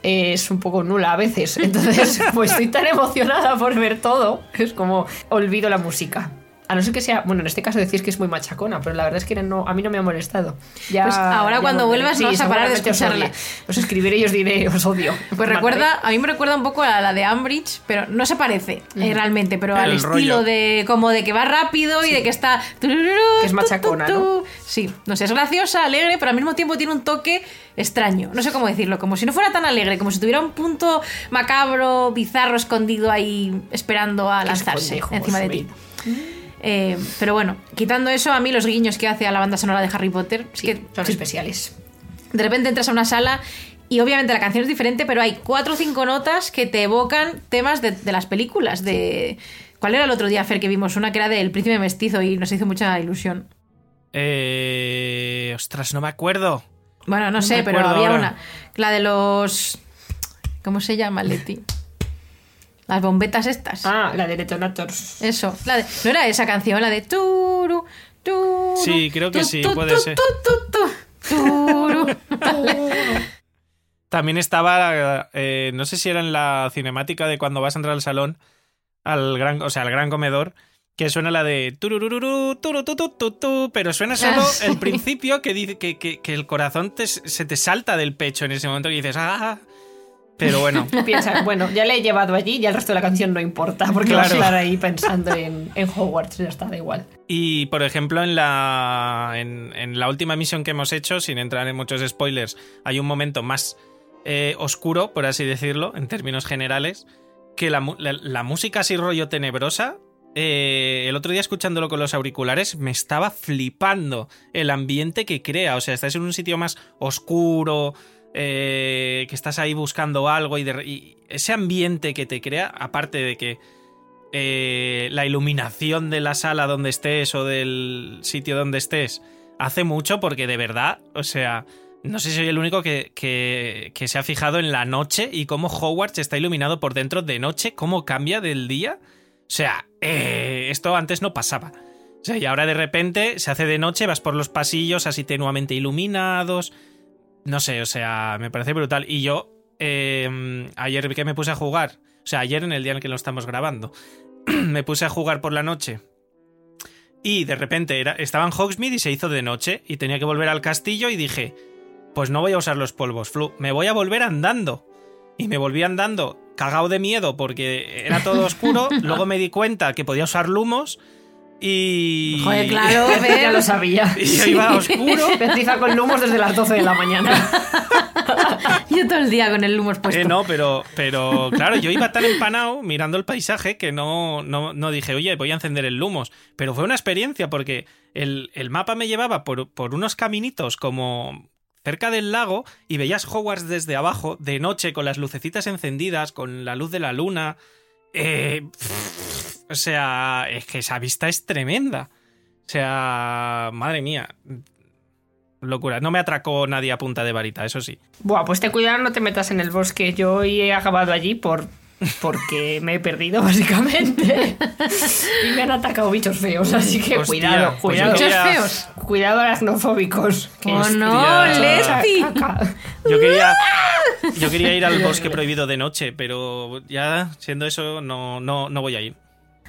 es un poco nula a veces. Entonces, pues estoy tan [laughs] emocionada por ver todo, que es como olvido la música. A no ser que sea, bueno, en este caso decís que es muy machacona, pero la verdad es que no, a mí no me ha molestado. Ya, Pues ahora ya cuando vuelvas no vas a parar de os escucharla. odie. Os escribiré y os diré, os odio. Pues recuerda, a mí me recuerda un poco a la de Ambridge, pero no se parece eh, realmente, pero al estilo rollo. de como de que va rápido y de que está Que es machacona, tu, tu, ¿no? Sí, no sé, es graciosa, alegre, pero al mismo tiempo tiene un toque extraño. No sé cómo decirlo, como si no fuera tan alegre, como si tuviera un punto macabro, bizarro escondido ahí esperando a lanzarse encima de ti. Eh, pero bueno, quitando eso, a mí los guiños que hace a la banda sonora de Harry Potter, es que Son especiales. de repente entras a una sala y obviamente la canción es diferente, pero hay cuatro o cinco notas que te evocan temas de, de las películas. De ¿Cuál era el otro día, Fer, que vimos? Una que era del príncipe mestizo y nos hizo mucha ilusión. Eh, ostras, no me acuerdo. Bueno, no, sé, pero había ahora. una. La de los. ¿Cómo se llama, Leti? Las bombetas estas. Ah, la de Detonators. Eso. La de- no era esa canción, la de turu, turu. Sí, creo que tu, sí, tu, puede tu, ser. tu, tu, tu, turu. [laughs] También estaba, eh, no sé si era en la cinemática de cuando vas a entrar al salón, al gran, o sea, al gran comedor, que suena la de tururururu, turututututu, pero suena solo Ah, sí. el principio que dice que, que- que el corazón te- se te salta del pecho en ese momento y dices, ah, pero bueno. [laughs] Piensa, bueno, ya le he llevado allí, ya el resto de la canción no importa, porque vas a Claro. estar ahí pensando en, en Hogwarts, ya está, da igual. Y por ejemplo, en la, en, en la última misión que hemos hecho, sin entrar en muchos spoilers, hay un momento más eh, oscuro, por así decirlo, en términos generales, que la, la- la música así rollo tenebrosa. eh, el otro día escuchándolo con los auriculares me estaba flipando el ambiente que crea. O sea, estás en un sitio más oscuro, eh, que estás ahí buscando algo y, de ese ambiente que te crea, aparte de que eh, la iluminación de la sala donde estés o del sitio donde estés hace mucho porque de verdad, o sea, no sé si soy el único que, que- que se ha fijado en la noche y cómo Hogwarts está iluminado por dentro de noche, cómo cambia del día. O sea, eh, esto antes no pasaba. O sea, y ahora de repente se hace de noche, vas por los pasillos así tenuamente iluminados. No sé, o sea, me parece brutal. Y yo, eh, ayer que me puse a jugar, o sea, ayer en el día en el que lo estamos grabando, [clears throat] me puse a jugar por la noche. Y de repente era, estaba en Hogsmeade y se hizo de noche y tenía que volver al castillo y dije, pues no voy a usar los polvos, Flu, me voy a volver andando. Y me volví andando, cagado de miedo porque era todo oscuro. [laughs] Luego me di cuenta que podía usar lumos y... Joder, claro, [laughs] ya lo sabía. [laughs] Y yo iba a oscuro. [laughs] Empieza con lumos desde las 12 de la mañana. Yo todo el día con el humo puesto. Eh, no, pero, pero claro, yo iba tan empanado mirando el paisaje que no, no, no dije, oye, voy a encender el lumos. Pero fue una experiencia porque el, el mapa me llevaba por, por unos caminitos como cerca del lago y veías Hogwarts desde abajo, de noche, con las lucecitas encendidas, con la luz de la luna. Eh, o sea, es que esa vista es tremenda. O sea, madre mía. Locura. No me atracó nadie a punta de varita, eso sí. Buah, pues ten cuidado, no te metas en el bosque. Yo hoy he acabado allí por porque [laughs] me he perdido, básicamente. [laughs] y me han atacado bichos feos, así que Hostia, cuidado, pues cuidado. Bichos feos. Cuidado aracnofóbicos. que Oh no. Caca. Yo quería, yo quería ir al [laughs] bosque prohibido de noche, pero ya siendo eso, no, no, no voy a ir.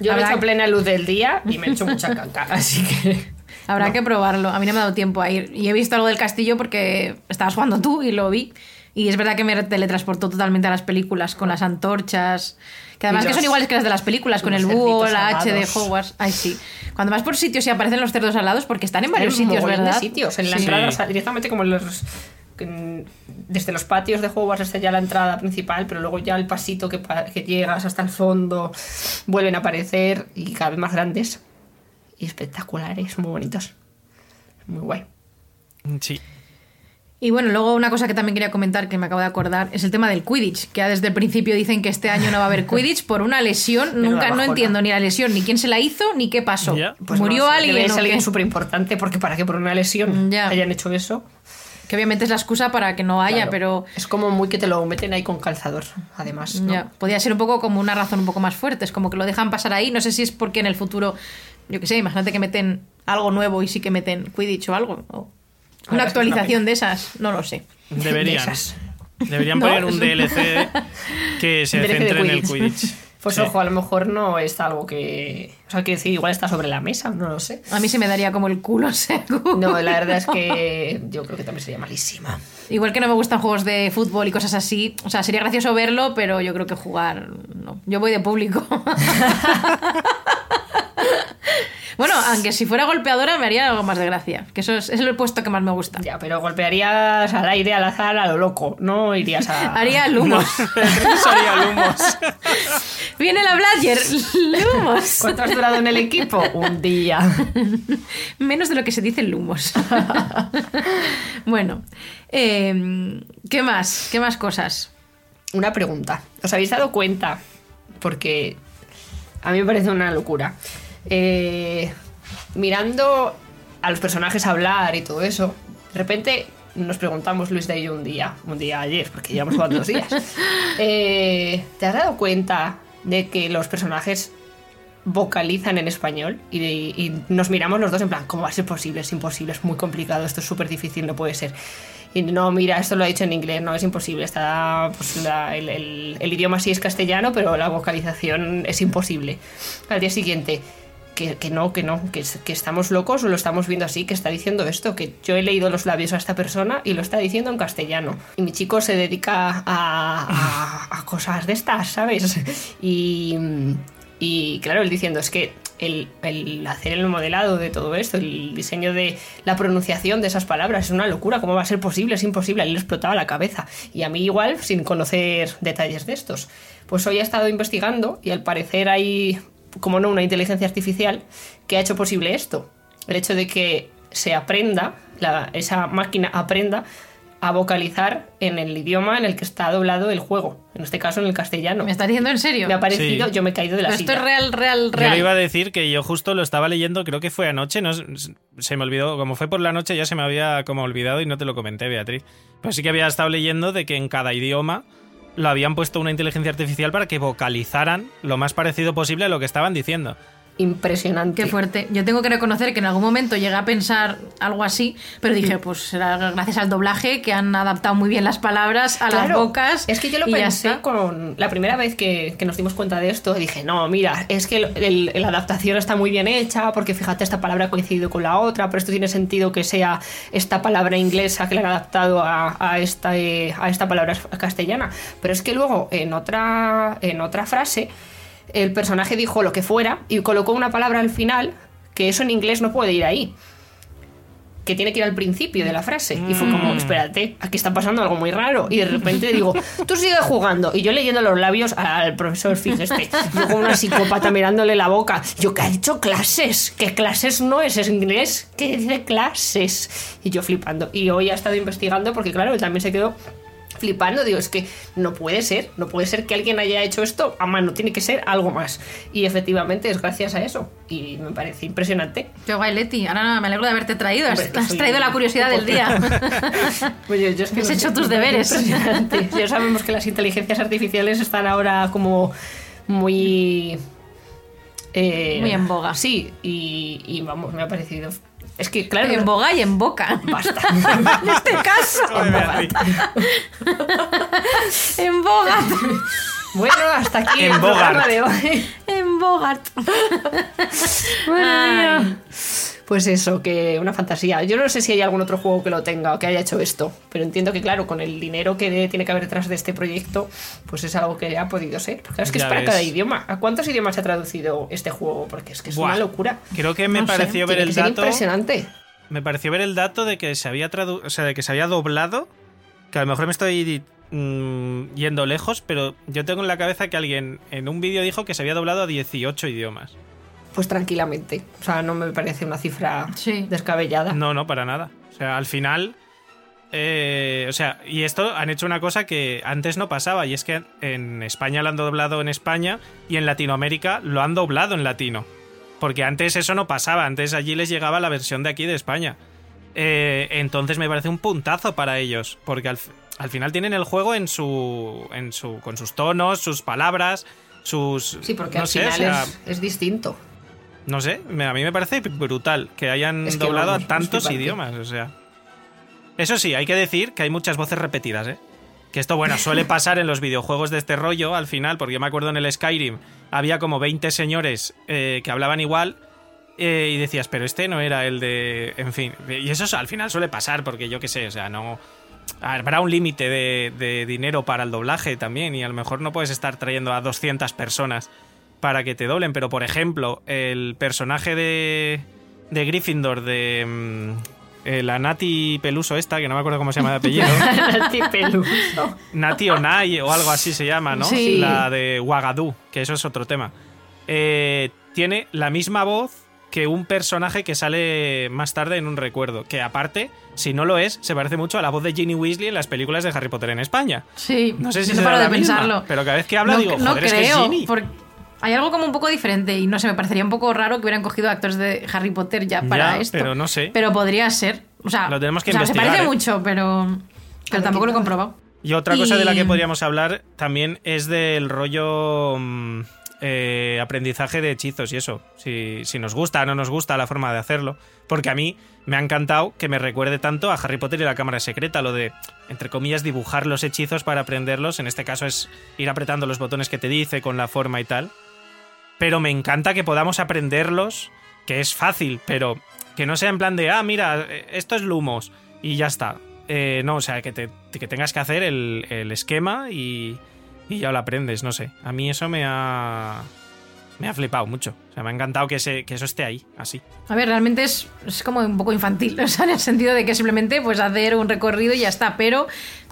Yo lo he Habrá- hecho a plena luz del día y me he hecho mucha [laughs] caca, así que... Habrá que probarlo. A mí no me ha dado tiempo a ir. Y he visto algo del castillo porque estabas jugando tú y lo vi. Y es verdad que me teletransportó totalmente a las películas con las antorchas. Que además que son iguales que las de las películas, con el búho, la H de. Hogwarts. Ay, sí. Cuando vas por sitios y aparecen los cerdos alados, porque están en varios sitios, ¿verdad? de sitios. En la Sí. entrada, o sea, directamente como los... Desde los patios de Hogwarts hasta ya la entrada principal, pero luego ya el pasito que, llegas hasta el fondo vuelven a aparecer y cada vez más grandes y espectaculares, muy bonitos. Muy guay. Sí. Y bueno, luego una cosa que también quería comentar que me acabo de acordar es el tema del Quidditch, que ya desde el principio dicen que este año no va a haber Quidditch por una lesión. Nunca no entiendo ni la lesión, ni quién se la hizo, ni qué pasó. Pues ¿Murió no alguien? Debe ser alguien súper importante porque para que por una lesión Ya. hayan hecho eso. Que obviamente es la excusa para que no haya, claro, pero Es como muy que te lo meten ahí con calzador, además. ¿no? ya, podría ser un poco como una razón un poco más fuerte. Es como que lo dejan pasar ahí. No sé si es porque en el futuro, yo qué sé, imagínate que meten algo nuevo y sí que meten Quidditch o algo. o una actualización de esas, no lo sé. Deberían. De. Deberían [laughs] No, poner un DLC que se [laughs] centre en el Quidditch. Pues Sí. ojo, a lo mejor no es algo que. O sea, quiero decir, igual está sobre la mesa, no lo sé. A mí se me daría como el culo, [laughs] seguro. No, la verdad es que yo creo que también sería malísima. Igual que no me gustan juegos de fútbol y cosas así. O sea, sería gracioso verlo, pero yo creo que jugar. No. Yo voy de público. [laughs] bueno, aunque si fuera golpeadora me haría algo más de gracia. Que eso es, es el puesto que más me gusta. Ya, pero golpearías al aire, al azar, a lo loco. No irías a. Haría lumos. [laughs] Sería lumos. Viene la Bladger. [laughs] Lumos. ¿Cuánto has durado en el equipo? Un día. [laughs] Menos de lo que se dice lumos. [laughs] bueno, eh, ¿qué más? ¿Qué más cosas? Una pregunta. ¿Os habéis dado cuenta? Porque a mí me parece una locura. Eh, mirando a los personajes hablar y todo eso, de repente nos preguntamos Luis de ello un día, un día ayer, porque llevamos jugando dos días. Eh, ¿Te has dado cuenta de que los personajes vocalizan en español y, y nos miramos los dos en plan, ¿cómo va a ser posible? Es imposible, es muy complicado, esto es súper difícil, no puede ser. Y no, mira, esto lo ha dicho en inglés, no, es imposible. Está, pues, la- el- el idioma sí es castellano, pero la vocalización es imposible. Al día siguiente, que, no, que no, que, es- que estamos locos o lo estamos viendo así, que está diciendo esto, que yo he leído los labios a esta persona y lo está diciendo en castellano. Y mi chico se dedica a, cosas de estas, ¿sabes? [laughs] Y, y claro, él diciendo, es que el, el hacer el modelado de todo esto, el diseño de la pronunciación de esas palabras, es una locura. ¿Cómo va a ser posible? Es imposible. Él le explotaba la cabeza. Y a mí igual, sin conocer detalles de estos. Pues hoy he estado investigando y al parecer hay, como no, una inteligencia artificial que ha hecho posible esto. El hecho de que se aprenda, la- esa máquina aprenda a vocalizar en el idioma en el que está doblado el juego. En este caso, en el castellano. ¿Me estás diciendo en serio? Me ha parecido, Sí. yo me he caído de la Pero esto silla. es real, real, Yo real. le iba a decir que yo justo lo estaba leyendo, creo que fue anoche, no, se me olvidó, como fue por la noche ya se me había como olvidado y no te lo comenté, Beatriz. Pero sí que había estado leyendo de que en cada idioma lo habían puesto una inteligencia artificial para que vocalizaran lo más parecido posible a lo que estaban diciendo. Impresionante. Qué fuerte. Yo tengo que reconocer que en algún momento llegué a pensar algo así, pero dije, pues será gracias al doblaje que han adaptado muy bien las palabras a las bocas. Es que yo lo pensé con la primera vez que, que nos dimos cuenta de esto. Dije, no, mira, es que la adaptación está muy bien hecha, porque fíjate, esta palabra ha coincidido con la otra, pero esto tiene sentido que sea esta palabra inglesa que le han adaptado a, a esta, eh, a esta palabra castellana. Pero es que luego, en otra, en otra frase, el personaje dijo lo que fuera y colocó una palabra al final que eso en inglés no puede ir ahí que tiene que ir al principio de la frase. Y fue como, espérate, aquí está pasando algo muy raro. Y de repente digo, tú sigue jugando. Y yo leyendo los labios al profesor este. Yo como una psicópata mirándole la boca. Yo que ha dicho clases. Que clases no es, es inglés. Que dice clases. Y yo flipando. Y hoy ha estado investigando porque claro, él también se quedó flipando, digo, es que no puede ser, no puede ser que alguien haya hecho esto a mano, tiene que ser algo más. Y efectivamente es gracias a eso. Y me parece impresionante. Qué guay, Leti. Ahora me alegro de haberte traído. Has, Hombre, traído la curiosidad del día. [laughs] Pues yo- yo es que Has no hecho tus deberes. [laughs] Ya sabemos que las inteligencias artificiales están ahora como muy... eh, Muy en boga. Sí, y, y vamos, me ha parecido... Es que, claro... en boga y en boca. [laughs] Basta. [laughs] en este caso. [laughs] En boga. bueno, hasta aquí En el programa de hoy. en Bogart. Mía. Pues eso, que una fantasía. Yo no sé si hay algún otro juego que lo tenga o que haya hecho esto, pero entiendo que, claro, con el dinero que tiene que haber detrás de este proyecto, pues es algo que ha podido ser. Porque claro, es que Ya es para ves. cada idioma. ¿A cuántos idiomas se ha traducido este juego? Porque es que es Buah. una locura. Creo que me No sé, pareció ver Tiene el que ser dato. impresionante. Me pareció ver el dato de que se había tradu o sea, de que se había doblado. Que a lo mejor me estoy mm, yendo lejos, pero yo tengo en la cabeza que alguien en un vídeo dijo que se había doblado a 18 idiomas. Pues tranquilamente. O sea, no me parece una cifra Sí. descabellada. No, no, para nada. O sea, al final. eh, o sea, y esto han hecho una cosa que antes no pasaba, y es que en España lo han doblado en España y en Latinoamérica lo han doblado en latino. Porque antes eso no pasaba, antes allí les llegaba la versión de aquí de España. Eh, entonces me parece un puntazo para ellos, porque al, al final tienen el juego en su, en su, con sus tonos, sus palabras, sus... Sí, porque no al sé, final o sea, es, es distinto. No sé, a mí me parece brutal que hayan Es que doblado vamos, a tantos idiomas, o sea. Eso sí, hay que decir que hay muchas voces repetidas, ¿eh? Que esto, bueno, suele [laughs] pasar en los videojuegos de este rollo al final, porque yo me acuerdo en el Skyrim, había como 20 señores eh, que hablaban igual eh, y decías, pero este no era el de... En fin, y eso al final suele pasar, porque yo qué sé, o sea, no... Habrá un límite de, de dinero para el doblaje también y a lo mejor no puedes estar trayendo a 200 personas para que te doblen, pero por ejemplo, el personaje de, de Gryffindor de... mm, eh, la Nati Peluso esta, que no me acuerdo cómo se llama de apellido. [laughs] Nati Peluso. Nati Onai o algo así se llama, ¿no? Sí. La de Ouagadou, que eso es otro tema. Eh, tiene la misma voz que un personaje que sale más tarde en un recuerdo. Que aparte, si no lo es, se parece mucho a la voz de Ginny Weasley en las películas de Harry Potter en España. Sí, No sé si no será paro de la misma, pensarlo. pero cada vez que habla no, digo, no joder, es que es creo, Ginny. porque hay algo como un poco diferente y no sé, me parecería un poco raro que hubieran cogido actores de Harry Potter ya para Ya, esto. pero no sé. Pero podría ser. O sea, Lo tenemos que o sea, Se parece ¿eh? mucho, pero, pero tampoco lo he comprobado. Y otra cosa de la que podríamos hablar también es del rollo mm, eh, aprendizaje de hechizos y eso. Si, si nos gusta o no nos gusta la forma de hacerlo. Porque a mí me ha encantado que me recuerde tanto a Harry Potter y la Cámara Secreta, lo de, entre comillas, dibujar los hechizos para aprenderlos. En este caso es ir apretando los botones que te dice con la forma y tal. Pero me encanta que podamos aprenderlos, que es fácil, pero que no sea en plan de, ah, mira, esto es Lumos y ya está. Eh, no, o sea, que, te, que tengas que hacer el, el esquema y, y ya lo aprendes, no sé. A mí eso me ha, me ha flipado mucho. O sea, me ha encantado que, ese, que eso esté ahí, así. A ver, realmente es, es como un poco infantil, [laughs] o sea, en el sentido de que simplemente pues hacer un recorrido y ya está, pero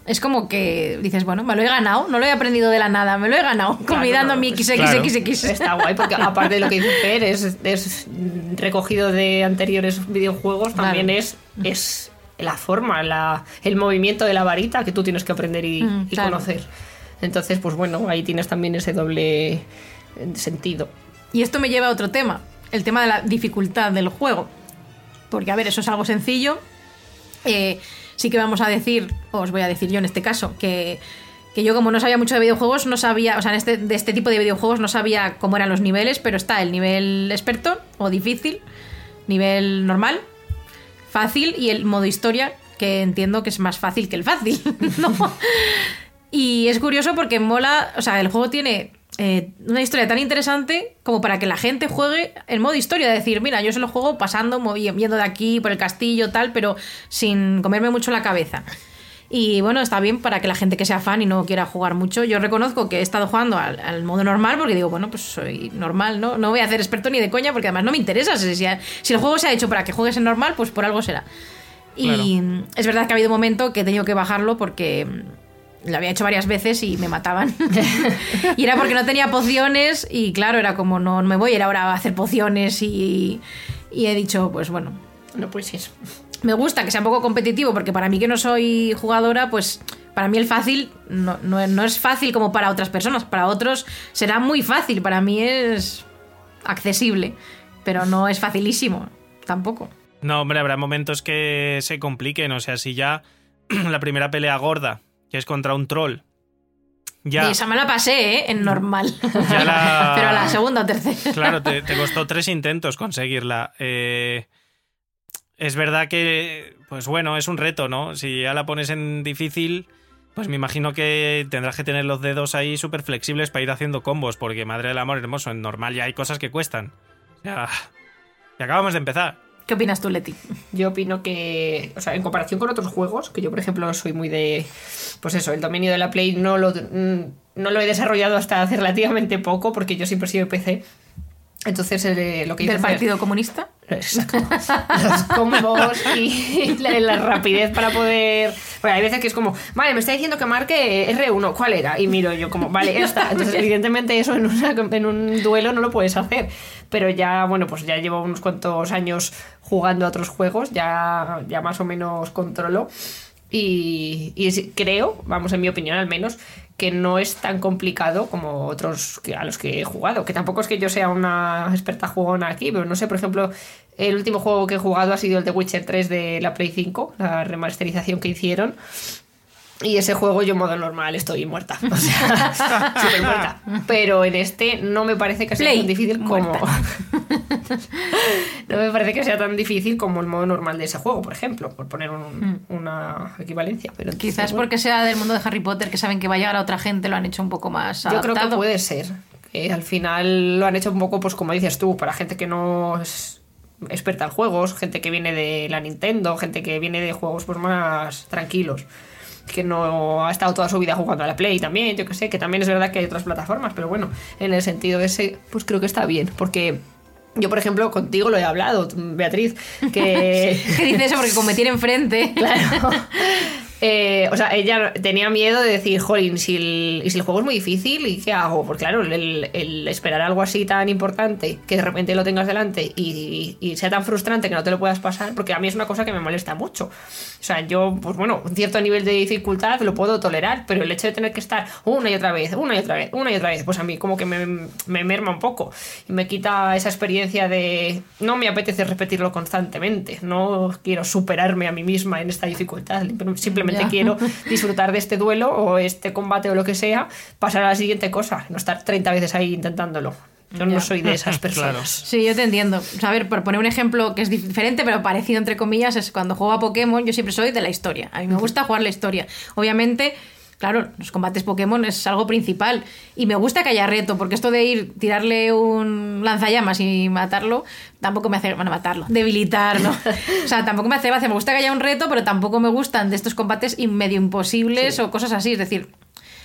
es como que dices, bueno, me lo he ganado, no lo he aprendido de la nada, me lo he ganado, combinando mi pues, XXXX. Está guay porque [laughs] aparte de lo que dice Fer, es, es recogido de anteriores videojuegos, también Claro. es, es la forma, la, el movimiento de la varita que tú tienes que aprender y, Mm, y claro. conocer. Entonces, pues bueno, ahí tienes también ese doble eh, sentido. Y esto me lleva a otro tema, el tema de la dificultad del juego. Porque, a ver, eso es algo sencillo. Eh, sí que vamos a decir, o os voy a decir yo en este caso, que, que yo como no sabía mucho de videojuegos, no sabía, o sea, en este, de este tipo de videojuegos no sabía cómo eran los niveles, pero está el nivel experto o difícil, nivel normal, fácil y el modo historia, que entiendo que es más fácil que el fácil, [laughs] ¿no? Y es curioso porque mola, o sea, el juego tiene eh, una historia tan interesante como para que la gente juegue en modo historia, de decir, mira, yo se lo juego pasando, movi- yendo de aquí por el castillo, tal, pero sin comerme mucho la cabeza. Y bueno, está bien para que la gente que sea fan y no quiera jugar mucho. Yo reconozco que he estado jugando al, al modo normal porque digo, bueno, pues soy normal, ¿no? No voy a hacer experto ni de coña porque además no me interesa. Si, el juego se ha hecho para que juegues en normal, pues por algo será. Y es verdad que ha habido un momento que he tenido que bajarlo porque lo había hecho varias veces y me mataban. [laughs] y era porque no tenía pociones y claro, era como no, no me voy a ir ahora a hacer pociones y, y he dicho, pues bueno, No, pues sí. me gusta que sea un poco competitivo porque para mí que no soy jugadora, pues para mí el fácil no, no- no es fácil como para otras personas, para otros será muy fácil, para mí es accesible, pero no es facilísimo tampoco. No, hombre, habrá momentos que se compliquen. O sea, si ya [clears throat] la primera pelea gorda, que es contra un troll, ya. Y esa me la pasé, ¿eh? En normal. Ya la- [laughs] Pero a la segunda o tercera. Claro, te, te [laughs] costó tres intentos conseguirla. Eh, es verdad que, pues bueno, es un reto, ¿no? Si ya la pones en difícil, pues me imagino que tendrás que tener los dedos ahí súper flexibles para ir haciendo combos, porque madre del amor hermoso, en normal ya hay cosas que cuestan. O sea, y acabamos de empezar. ¿Qué opinas tú, Leti? Yo opino que, o sea, en comparación con otros juegos, que yo por ejemplo soy muy de, pues eso, el dominio de la Play no lo, mm, no lo he desarrollado hasta hace relativamente poco, porque yo siempre he sido PC. Entonces, eh, lo que hice ¿Del fue- Partido Comunista? Exacto. Los combos y la, la rapidez para poder. Bueno, hay veces que es como, vale, me está diciendo que marque R1, ¿cuál era? Y miro yo como, vale, esta. Entonces, [laughs] evidentemente, eso en, una- en un duelo no lo puedes hacer. Pero ya, bueno, pues ya llevo unos cuantos años jugando a otros juegos, ya, ya más o menos controlo. Y, y creo, vamos, en mi opinión al menos, que no es tan complicado como otros que, a los que he jugado. Que tampoco es que yo sea una experta jugona aquí, pero no sé, por ejemplo, el último juego que he jugado ha sido el de Witcher 3 de la Play 5, la remasterización que hicieron. Y ese juego yo en modo normal estoy muerta. O sea, [laughs] súper muerta. Pero en este no me parece que sea Play, tan difícil como... [laughs] no me parece que sea tan difícil como el modo normal de ese juego, por ejemplo, por poner un- Mm. una equivalencia. Pero entonces, Quizás bueno, porque sea del mundo de Harry Potter, que saben que va a llegar a otra gente, lo han hecho un poco más Yo creo que puede ser. Al final lo han hecho un poco, pues como dices tú, para gente que no es experta en juegos, gente que viene de la Nintendo, gente que viene de juegos pues más tranquilos. Que no ha estado toda su vida jugando a la Play también, yo que sé, que también es verdad que hay otras plataformas, pero bueno, en el sentido ese, pues creo que está bien, porque yo, por ejemplo, contigo lo he hablado, Beatriz, que... [laughs] ¿Qué dice eso? Porque como me tiene enfrente. Claro. [laughs] Eh, o sea, ella tenía miedo de decir, jolín, si el, y si el juego es muy difícil, ¿y qué hago? Porque claro, el, el esperar algo así tan importante, que de repente lo tengas delante y, y sea tan frustrante que no te lo puedas pasar, porque a mí es una cosa que me molesta mucho. O sea, yo, pues bueno, un cierto nivel de dificultad lo puedo tolerar, pero el hecho de tener que estar una y otra vez, una y otra vez, una y otra vez, pues a mí como que me, me merma un poco y me quita esa experiencia de no me apetece repetirlo constantemente, no quiero superarme a mí misma en esta dificultad, simplemente Ya. quiero [laughs] disfrutar de este duelo o este combate o lo que sea, pasar a la siguiente cosa, no estar 30 veces ahí intentándolo. Yo no Ya. soy de esas [laughs] personas. Claro. Sí, yo te entiendo. O sea, a ver, por poner un ejemplo que es diferente, pero parecido entre comillas, es cuando juego a Pokémon, yo siempre soy de la historia. A mí me gusta jugar la historia. Obviamente, claro, los combates Pokémon es algo principal. Y me gusta que haya reto, porque esto de ir, tirarle un lanzallamas y matarlo, tampoco me hace. Bueno, matarlo, debilitarlo. [laughs] o sea, tampoco me hace gracia. Me gusta que haya un reto, pero tampoco me gustan de estos combates medio imposibles Sí. o cosas así. Es decir.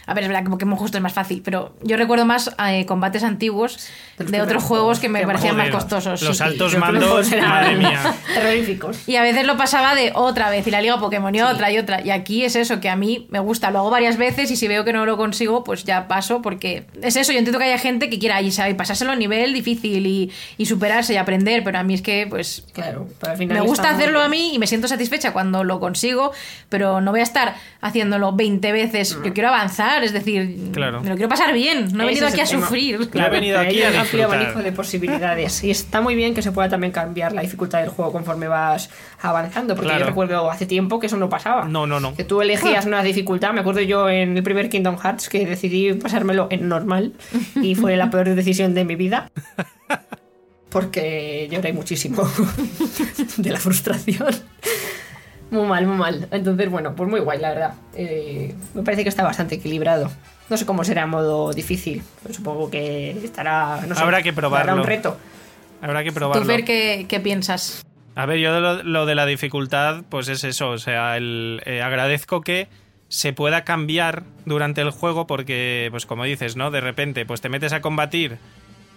A ver, es verdad que Pokémon justo es más fácil, pero yo recuerdo más eh, combates antiguos De otros juegos que me que parecían más costosos. Los sí. altos mandos, eran madre [laughs] mía. Terroríficos. Y a veces lo pasaba de otra vez y la liga Pokémon y otra y otra. Y aquí es eso, que a mí me gusta, lo hago varias veces y si veo que no lo consigo, pues ya paso porque es eso. Yo entiendo que haya gente que quiera y sabe pasárselo a nivel difícil y, y superarse y aprender, pero a mí es que pues Claro, al final me gusta hacerlo a mí y me siento satisfecha cuando lo consigo, pero no voy a estar haciéndolo 20 veces. Yo quiero avanzar, es decir, Claro. me lo quiero pasar bien, no he venido aquí a sufrir. Yo he venido aquí a un amplio disfrutar. abanico de posibilidades. Y está muy bien que se pueda también cambiar la dificultad del juego conforme vas avanzando. Porque Claro. yo recuerdo hace tiempo que eso no pasaba. No, no, no. Que tú elegías una dificultad. Me acuerdo yo en el primer Kingdom Hearts que decidí pasármelo en normal. Y fue la peor decisión de mi vida. [laughs] Porque lloré muchísimo [laughs] de la frustración. Muy mal, muy mal. Entonces, bueno, pues muy guay, la verdad. Eh, me parece que está bastante equilibrado. No sé cómo será en modo difícil. pero supongo que estará. No sé, Habrá que probarlo. Habrá un reto. Habrá que ¿Tú, probarlo. Fer, qué, qué piensas? A ver, yo de lo, lo de la dificultad, pues es eso. O sea, el, eh, agradezco que se pueda cambiar durante el juego porque, pues como dices, ¿no? De repente, pues te metes a combatir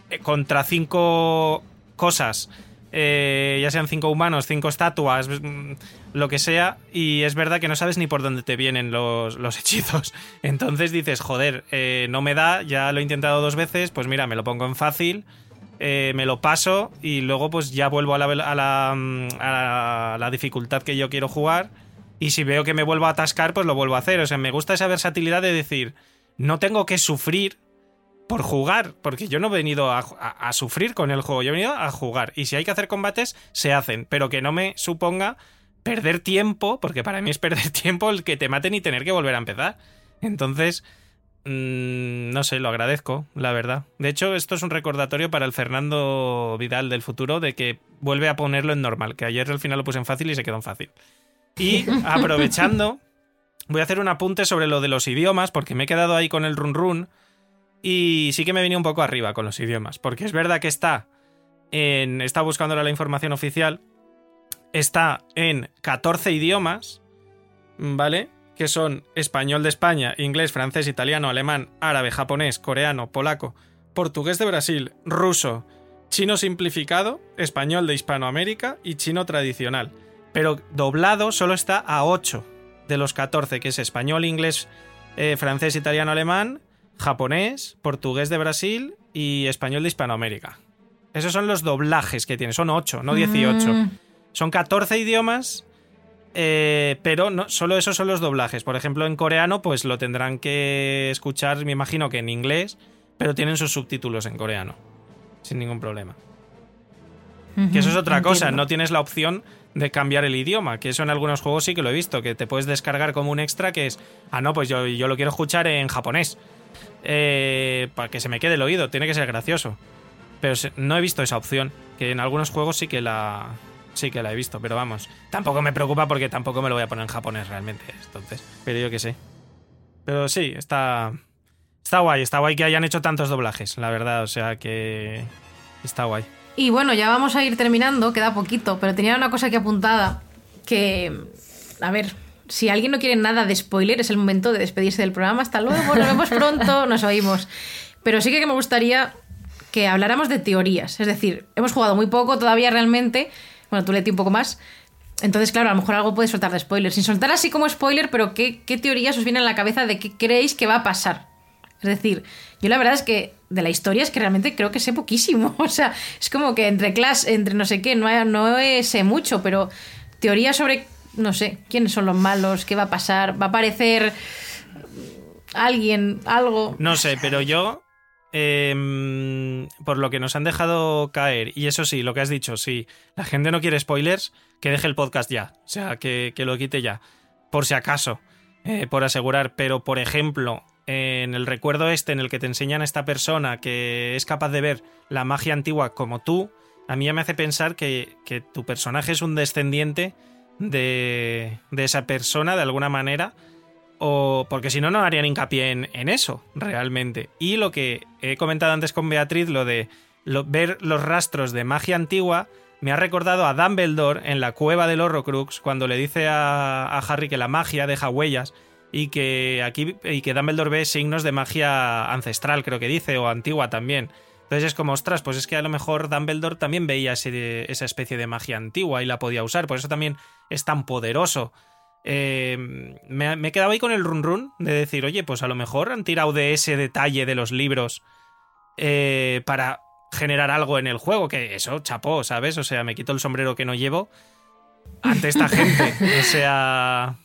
eh, contra cinco cosas, eh, ya sean cinco humanos, cinco estatuas, mm, lo que sea, y es verdad que no sabes ni por dónde te vienen los, los hechizos. [laughs] Entonces dices, joder, eh, no me da, ya lo he intentado dos veces, pues mira, me lo pongo en fácil, eh, me lo paso y luego pues ya vuelvo a la, a la, mm, a la- a la dificultad que yo quiero jugar. Y si veo que me vuelvo a atascar, pues lo vuelvo a hacer. O sea, me gusta esa versatilidad de decir, no tengo que sufrir por jugar, porque yo no he venido a, a- a sufrir con el juego, yo he venido a jugar. Y si hay que hacer combates, se hacen, pero que no me suponga perder tiempo, porque para mí es perder [laughs] tiempo el que te maten y tener que volver a empezar. Entonces, mm, no sé, lo agradezco, la verdad. De hecho, esto es un recordatorio para el Fernando Vidal del futuro de que vuelve a ponerlo en normal, que ayer al final lo puse en fácil y se quedó en fácil. Y [laughs] aprovechando, voy a hacer un apunte sobre lo de los idiomas, porque me he quedado ahí con el run run. Y sí que me venía un poco arriba con los idiomas, porque es verdad que está en. Está buscando la información oficial. Está en 14 idiomas, ¿vale? Que son español de España, inglés, francés, italiano, alemán, árabe, japonés, coreano, polaco, portugués de Brasil, ruso, chino simplificado, español de Hispanoamérica y chino tradicional. Pero doblado solo está a 8 de los 14, que es español, inglés, eh, francés, italiano, alemán, japonés, portugués de Brasil y español de Hispanoamérica. Esos son los doblajes que tiene, son 8, no 18. Mm, Son 14 idiomas, eh, pero no, solo esos son los doblajes. Por ejemplo, en coreano, pues lo tendrán que escuchar, me imagino que en inglés, pero tienen sus subtítulos en coreano, sin ningún problema. Que eso es otra cosa, no tienes la opción de cambiar el idioma, que eso en algunos juegos sí que lo he visto, que te puedes descargar como un extra que es, ah, no, pues yo, yo lo quiero escuchar en japonés, eh, para que se me quede el oído, tiene que ser gracioso. Pero no he visto esa opción, que en algunos juegos sí que la sí que la he visto, pero vamos, tampoco me preocupa porque tampoco me lo voy a poner en japonés realmente, entonces, pero yo qué sé. Pero sí, está está guay, está guay que hayan hecho tantos doblajes, la verdad, o sea que está guay. Y bueno, ya vamos a ir terminando, queda poquito, pero tenía una cosa aquí apuntada que a ver, si alguien no quiere nada de spoiler, es el momento de despedirse del programa. Hasta luego, nos vemos pronto, [laughs] nos oímos. Pero sí que me gustaría que habláramos de teorías. Es decir, hemos jugado muy poco todavía realmente. Bueno, tú Leti un poco más. Entonces, claro, a lo mejor algo puede soltar de spoiler. Sin soltar así como spoiler, pero ¿qué, qué teorías os vienen a la cabeza de qué creéis que va a pasar? Es decir, yo la verdad es que de la historia es que realmente creo que sé poquísimo. [laughs] O sea, es como que entre clase, entre no sé qué, no, no sé mucho, pero teorías sobre no sé, quiénes son los malos, qué va a pasar, va a aparecer alguien, algo. No sé, pero yo, em, por lo que nos han dejado caer, y eso sí, lo que has dicho, si la gente no quiere spoilers, que deje el podcast ya, o sea, que, lo quite ya, por si acaso, eh, por asegurar, pero por ejemplo, en el recuerdo este en el que te enseñan a esta persona que es capaz de ver la magia antigua como tú, a mí ya me hace pensar que, que tu personaje es un descendiente de, de esa persona de alguna manera. O porque si no, no harían hincapié en, eso, realmente. Y lo que he comentado antes con Beatriz, lo de ver los rastros de magia antigua, me ha recordado a Dumbledore en la cueva del Horrocrux, cuando le dice a, a, Harry que la magia deja huellas y que aquí y que Dumbledore ve signos de magia ancestral, creo que dice, o antigua también. Entonces es como, ostras, pues es que a lo mejor Dumbledore también veía esa especie de magia antigua y la podía usar, por eso también es tan poderoso. Eh, me, me, he quedado ahí con el run run de decir, oye, pues a lo mejor han tirado de ese detalle de los libros eh, para generar algo en el juego, que eso, chapó, ¿sabes? O sea, me quito el sombrero que no llevo ante esta gente. [laughs] O sea,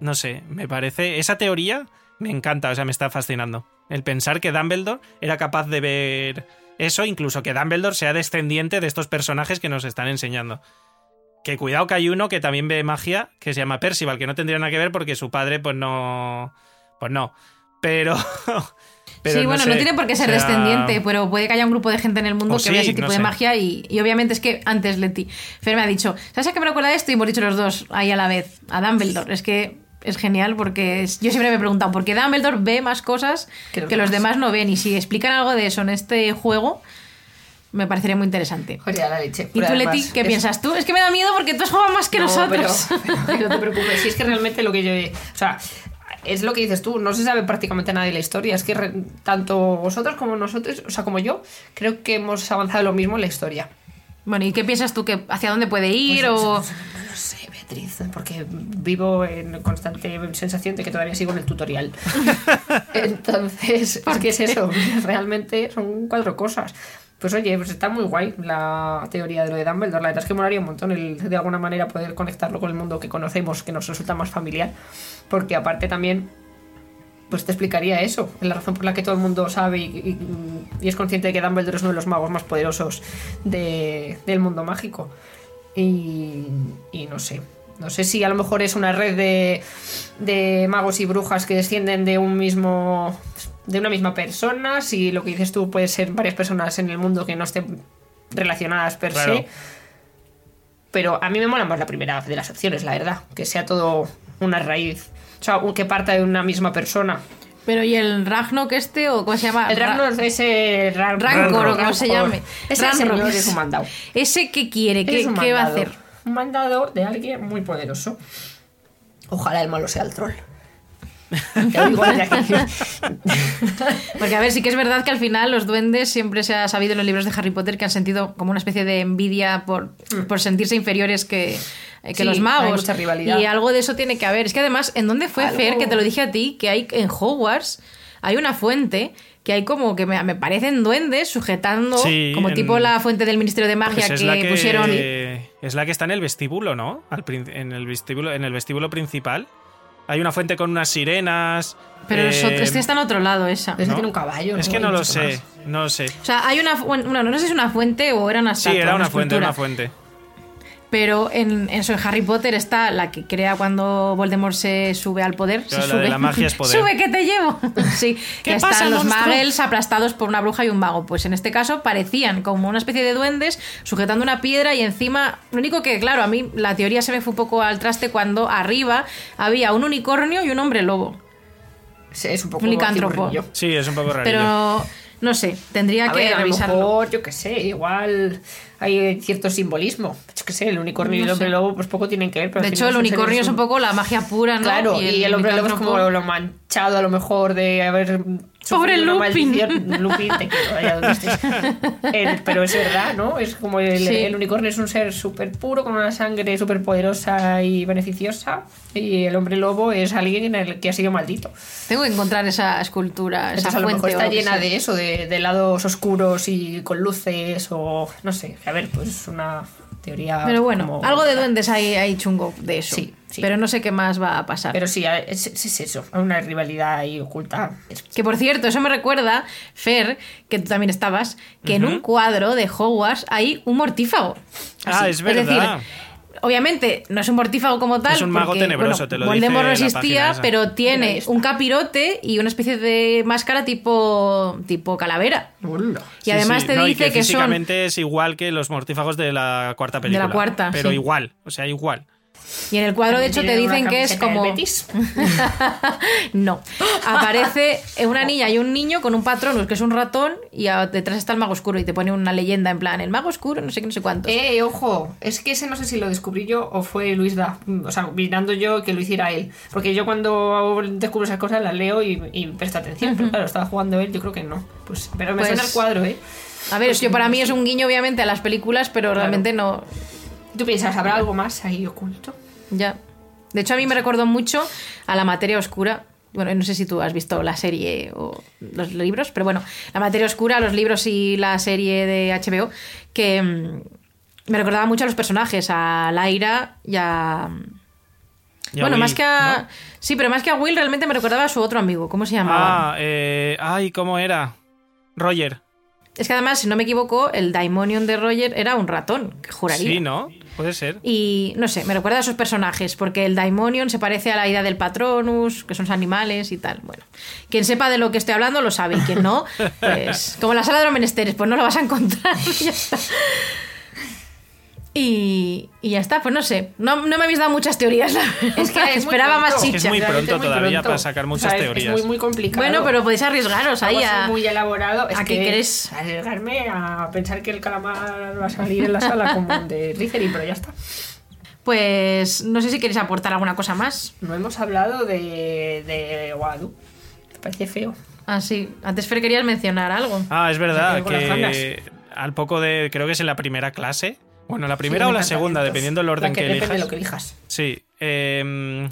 no sé, me parece, esa teoría me encanta, o sea, me está fascinando. El pensar que Dumbledore era capaz de ver eso, incluso que Dumbledore sea descendiente de estos personajes que nos están enseñando. Que cuidado que hay uno que también ve magia, que se llama Percival, que no tendría nada que ver porque su padre, pues no. Pues no. Pero. [laughs] sí, bueno, no tiene por qué ser descendiente, pero puede que haya un grupo de gente en el mundo que vea ese tipo de magia y, obviamente es que antes Leti, Fer me ha dicho, ¿sabes a qué me recuerda esto? Y hemos dicho los dos ahí a la vez, a Dumbledore. Es que es genial porque yo siempre me he preguntado por qué Dumbledore ve más cosas que, los demás no ven y si explican algo de eso en este juego me parecería muy interesante. la leche. ¿Y tú, Leti, qué piensas tú? Es que me da miedo porque tú has jugado más que nosotros. [laughs] no te preocupes, si es que realmente lo que yo... O sea, es lo que dices tú, no se sabe prácticamente nada de la historia. Es que tanto vosotros como nosotros, o sea, como yo, creo que hemos avanzado lo mismo en la historia. Bueno, ¿y qué piensas tú? que ¿Hacia dónde puede ir? Pues, o... sé, porque vivo en constante sensación de que todavía sigo en el tutorial. [laughs] Entonces, ¿por qué es eso? Realmente son cuatro cosas. Pues oye, pues está muy guay la teoría de lo de Dumbledore. La verdad es que molaría un montón el de alguna manera poder conectarlo con el mundo que conocemos, que nos resulta más familiar. Porque aparte también, pues te explicaría eso, la razón por la que todo el mundo sabe y, es consciente de que Dumbledore es uno de los magos más poderosos del mundo mágico. Y, y no sé, no sé si a lo mejor es una red de, magos y brujas que descienden de un mismo. de una misma persona. Si lo que dices tú puede ser varias personas en el mundo que no estén relacionadas per se. Pero a mí me mola más la primera de las opciones, la verdad. Que sea todo una raíz. O sea, que parta de una misma persona. Pero ¿y el Ragnok este o cómo se llama? El Ragnok ese Rancor o como se llame. Ese señor es un mandado. ¿Ese qué quiere? ¿Qué, ¿qué va a hacer? Mandado de alguien muy poderoso. Ojalá el malo sea el troll. [laughs] Porque a ver, sí que es verdad que al final los duendes siempre se ha sabido en los libros de Harry Potter que han sentido como una especie de envidia por, mm. por sentirse inferiores que, eh, que los magos. Y algo de eso tiene que haber. Es que además, ¿en dónde fue Fer? Que te lo dije a ti, que hay en Hogwarts hay una fuente que hay como que me, parecen duendes sujetando, como tipo la fuente del Ministerio de Magia pues que, pusieron. Es la que está en el vestíbulo, ¿no? en, el vestíbulo, en el vestíbulo principal. Hay una fuente con unas sirenas. Pero eh, está en otro lado esa. Esa tiene un caballo. Es que no lo sé, no lo sé. O sea, hay una. Bueno, no sé si es una fuente o era una Sí, era una, fuente, una fuente. Pero en, eso en Harry Potter está la que crea cuando Voldemort se sube al poder. Claro, se la de sube. la magia es [laughs] poder. Sube que te llevo. [laughs] Sí, ¿Qué que están pasa, los monstruo? muggles aplastados por una bruja y un mago. Pues en este caso parecían como una especie de duendes sujetando una piedra y encima. Lo único que, claro, a mí la teoría se me fue un poco al traste cuando arriba había un unicornio y un hombre lobo. Sí, Es un poco Un licántropo. Sí, es un poco raro. Pero no sé, tendría A que ver, a lo revisarlo. mejor, yo qué sé, igual hay cierto simbolismo. Yo qué sé, el unicornio y el hombre sé. lobo pues poco tienen que ver. Pero De hecho, el unicornio es un poco la magia pura, ¿no? Claro, y el, hombre lobo es como lo manchado a lo mejor de haber Pobre Lupin. Lupin, te quiero, allá donde [laughs] pero es verdad, ¿no? Es como el, Sí. el unicornio es un ser súper puro, con una sangre súper poderosa y beneficiosa. Y el hombre lobo es alguien en el que ha sido maldito. Tengo que encontrar esa escultura, esa Entonces a lo fuente. mejor está o llena sea. de eso, de, de lados oscuros y con luces o no sé. A ver, pues una teoría. Pero bueno, como- algo de duendes hay, hay chungo de eso. Sí, sí. Pero no sé qué más va a pasar. Pero sí, es, es eso, hay una rivalidad ahí oculta. Es- Que por cierto, eso me recuerda, Fer, que tú también estabas, que en un cuadro de Hogwarts hay un mortífago. Ah, es verdad. decir, obviamente no es un mortífago como tal. Es un mago porque, tenebroso, bueno, te lo Voldemort no dice existía, esa. pero tiene un capirote y una especie de máscara tipo, tipo calavera. Hola. Y Sí, además sí. te No, y dice que, que, son. físicamente es igual que los mortífagos de la cuarta De la película. cuarta, Pero sí. igual, o sea, igual. Y en el cuadro, de hecho, te ¿Tiene una dicen que es como. Betis? [laughs] no. Aparece una niña y un niño con un patronus, que es un ratón, y detrás está el mago oscuro. Y te pone una leyenda en plan, el mago oscuro, no sé qué, no sé cuántos. Eh, ojo, es que ese no sé si lo descubrí yo o fue Luis Da. O sea, mirando yo que lo hiciera él. Porque yo cuando descubro esas cosas las leo y, y presto atención. Pero claro, estaba jugando él, yo creo que no. Pues, pero me Pues- suena el cuadro, ¿eh? A ver, pues yo para mí es un guiño, obviamente, a las películas, pero realmente no. ¿Tú piensas, habrá algo más ahí oculto? Ya. De hecho, a mí me recordó mucho a la materia oscura. Bueno, no sé si tú has visto la serie o los libros, pero bueno, la materia oscura, los libros y la serie de HBO, que mm, me recordaba mucho a los personajes, a Lyra y a. Y a bueno, Will, más que a. ¿no? Sí, pero más que a Will, realmente me recordaba a su otro amigo. ¿Cómo se llamaba? Ah, eh, ay, ¿cómo era? Roger. Es que además, si no me equivoco, el Daimonion de Roger era un ratón, que juraría. Sí, ¿no? Puede ser. Y no sé, me recuerda a sus personajes, porque el Daimonion se parece a la idea del Patronus, que son los animales y tal. Bueno, quien sepa de lo que estoy hablando lo sabe, y quien no, [laughs] pues como la sala de los menesteres, pues no lo vas a encontrar. y [laughs] ya está. Y, y ya está, pues no sé. No, no me habéis dado muchas teorías. la. [laughs] Es que esperaba más pronto. Es chicha. muy pronto muy todavía pronto. para sacar muchas O sea, es- teorías. Es muy, muy complicado. Bueno, pero podéis arriesgaros ahí a. muy elaborado. Es ¿a qué que querés? Arriesgarme a pensar que el calamar va a salir en la sala como de Rizery, pero ya está. Pues no sé si queréis aportar alguna cosa más. No hemos hablado de, de Wadu. Me parece feo. Ah, sí. Antes Fer querías mencionar algo. Ah, es verdad que al poco de. Creo que es en la primera clase. Bueno, la primera Sí, o la segunda, dependiendo del orden que, Depende elijas. de lo que elijas. Sí. em,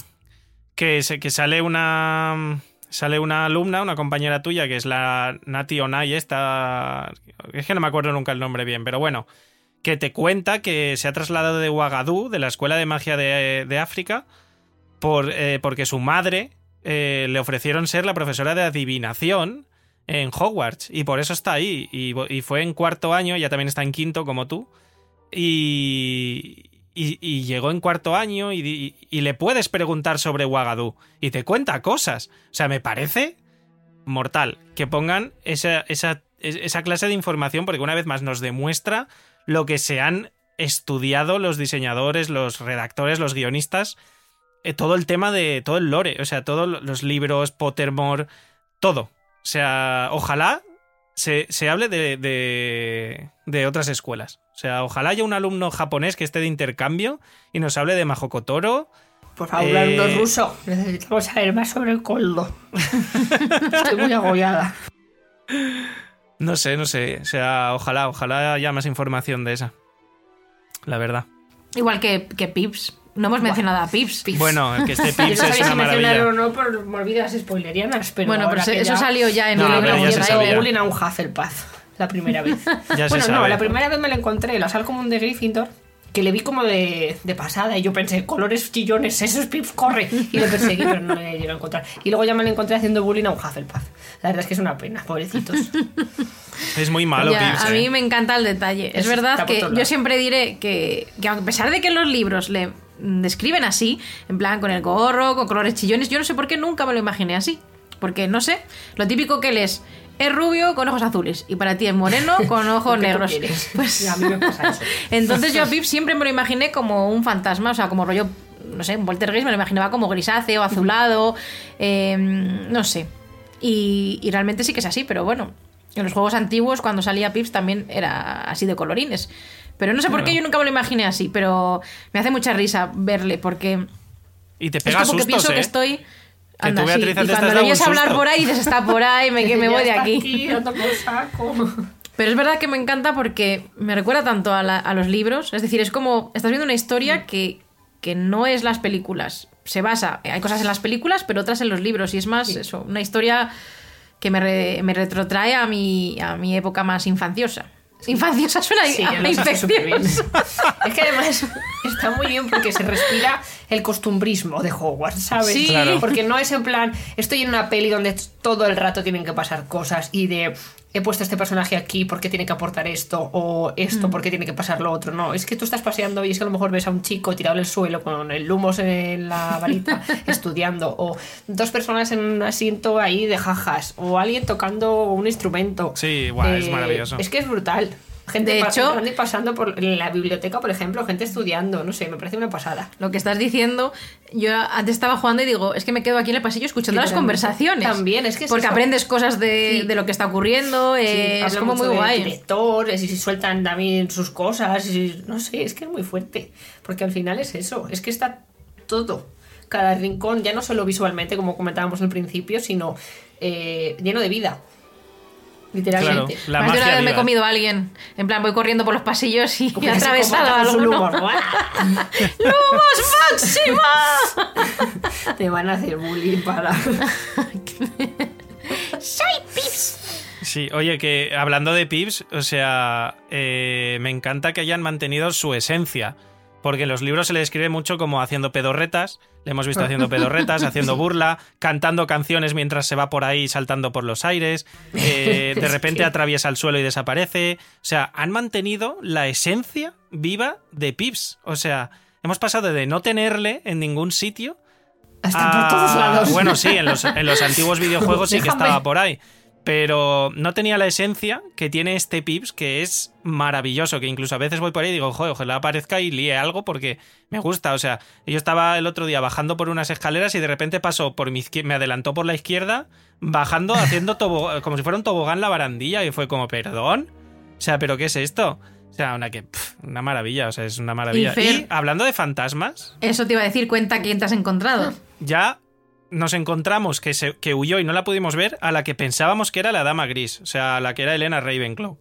que, se- que sale una. Sale una alumna, una compañera tuya, que es la Nati Onay, esta. Es que no me acuerdo nunca el nombre bien, pero bueno. Que te cuenta que se ha trasladado de Ouagadou, de la Escuela de Magia de, de África, por, eh, porque su madre eh, le ofrecieron ser la profesora de adivinación en Hogwarts. Y por eso está ahí. Y, y fue en cuarto año, ya también está en quinto como tú. Y, y, llegó en cuarto año y, le puedes preguntar sobre Ouagadou y te cuenta cosas. O sea, me parece mortal que pongan esa, esa, es- esa clase de información porque una vez más nos demuestra lo que se han estudiado los diseñadores, los redactores, los guionistas, eh, todo el tema de todo el lore, o sea, todos los libros, Pottermore, todo. O sea, ojalá se, hable de, de otras escuelas. O sea, ojalá haya un alumno japonés que esté de intercambio y nos hable de Mahokotoro. Por favor, Eh, hablando ruso. Necesitamos saber más sobre el coldo. [laughs] Estoy muy agobiada. No sé, no sé. O sea, ojalá, ojalá haya más información de esa. La verdad. Igual que, que Pips. No hemos mencionado a Pips. Bueno, el que [laughs] no Pips sabía es si una maravilla. o no por morbidas spoilerianas, pero bueno, pero se- eso ya- salió ya en No, el libro ya se de sabía. Raven. Bullying a un Hufflepuff la primera vez. [laughs] Ya se bueno, no, sabe. la primera vez me la encontré en la sala común de Gryffindor, que le vi como de, de pasada y yo pensé, colores chillones, eso es Pips, corre. Y le perseguí, pero no le llegué a encontrar. Y luego ya me lo encontré haciendo bullying a un Hufflepuff. La verdad es que es una pena, pobrecitos. [laughs] Es muy malo, Ya, Pips. a ¿eh? mí me encanta el detalle. Es Eso verdad que yo siempre diré que, que a pesar de que los libros le describen así, en plan con el gorro, con colores chillones, yo no sé por qué nunca me lo imaginé así. Porque no sé, lo típico que él es, es rubio con ojos azules y para ti es moreno [laughs] con ojos negros. [laughs] Pues a mí me pasa eso. [laughs] entonces yo a Pip siempre me lo imaginé como un fantasma, o sea, como rollo, no sé, un poltergeist me lo imaginaba como grisáceo, azulado, eh, no sé. Y, y realmente sí que es así, pero bueno, en los juegos antiguos cuando salía Pips también era así de colorines. Pero no sé por qué yo nunca me lo imaginé así, pero me hace mucha risa verle porque Y te es pega como que pienso ¿eh? que estoy... tú, Anda, sí. Beatriz, Y antes te has cuando le oyes hablar por ahí, dices, está por ahí, me, [laughs] que me voy de aquí. saco. [laughs] Pero es verdad que me encanta porque me recuerda tanto a, la- a los libros. Es decir, es como. Estás viendo una historia que, que no es las películas. Se basa. Hay cosas en las películas, pero otras en los libros. Y es más, eso, una historia que me, re- me retrotrae a mi, a mi época más infanciosa. Infanciosa suena Sí, a lo bien. Es que además está muy bien porque se respira el costumbrismo de Hogwarts, ¿sabes? Sí. Claro. Porque no es en plan, estoy en una peli donde todo el rato tienen que pasar cosas y de he puesto este personaje aquí porque tiene que aportar esto o Mm. esto porque tiene que pasar lo otro. No, es que tú estás paseando y es que a lo mejor ves a un chico tirado en el suelo con el lumos en la varita [laughs] estudiando o dos personas en un asiento ahí de jajas o alguien tocando un instrumento. Eh, Sí, es maravilloso. Es que es brutal. Gente De hecho- pasando por la biblioteca, por ejemplo, gente estudiando, no sé, me parece una pasada. Lo que estás diciendo, yo antes estaba jugando y digo, es que me quedo aquí en el pasillo escuchando las conversaciones. También, es que es Porque eso. aprendes cosas de, Sí. de lo que está ocurriendo, eh, Sí, es habla como muy guay. director, y si sueltan también sus cosas, y no sé, es que es muy fuerte. Porque al final es eso, es que está todo. Cada rincón, ya no solo visualmente, como comentábamos al principio, sino eh, lleno de vida. Literalmente. Claro, la Más de una vez me he comido a alguien. En plan, voy corriendo por los pasillos y he atravesado a alguno. ¡Lumos [laughs] máxima! [laughs] Te van a hacer bullying para. [laughs] ¡Soy Pips! Sí, oye, que hablando de Pips, o sea, eh, me encanta que hayan mantenido su esencia. Porque en los libros se le describe mucho como haciendo pedorretas. Le hemos visto haciendo [laughs] pedorretas, haciendo burla, cantando canciones mientras se va por ahí saltando por los aires. eh, [laughs] de repente atraviesa el suelo y desaparece. O sea, han mantenido la esencia viva de Pips. O sea, hemos pasado de no tenerle en ningún sitio Hasta por todos lados. Bueno, sí, en los, en los antiguos [laughs] videojuegos sí que estaba por ahí. Pero no tenía la esencia que tiene este Pips, que es maravilloso. Que incluso a veces voy por ahí y digo, joder, ojalá aparezca y líe algo porque me gusta. O sea, yo estaba el otro día bajando por unas escaleras y de repente pasó por mi izquier- me adelantó por la izquierda, bajando, haciendo tobo- [laughs] como si fuera un tobogán la barandilla. Y fue como, perdón. O sea, ¿pero qué es esto? O sea, una que. una maravilla, o sea, es una maravilla. Fer- y hablando de fantasmas, Eso te iba a decir, cuenta quién te has encontrado. ya nos encontramos que, se, que huyó y no la pudimos ver a la que pensábamos que era la dama gris, o sea, la que era Elena Ravenclaw.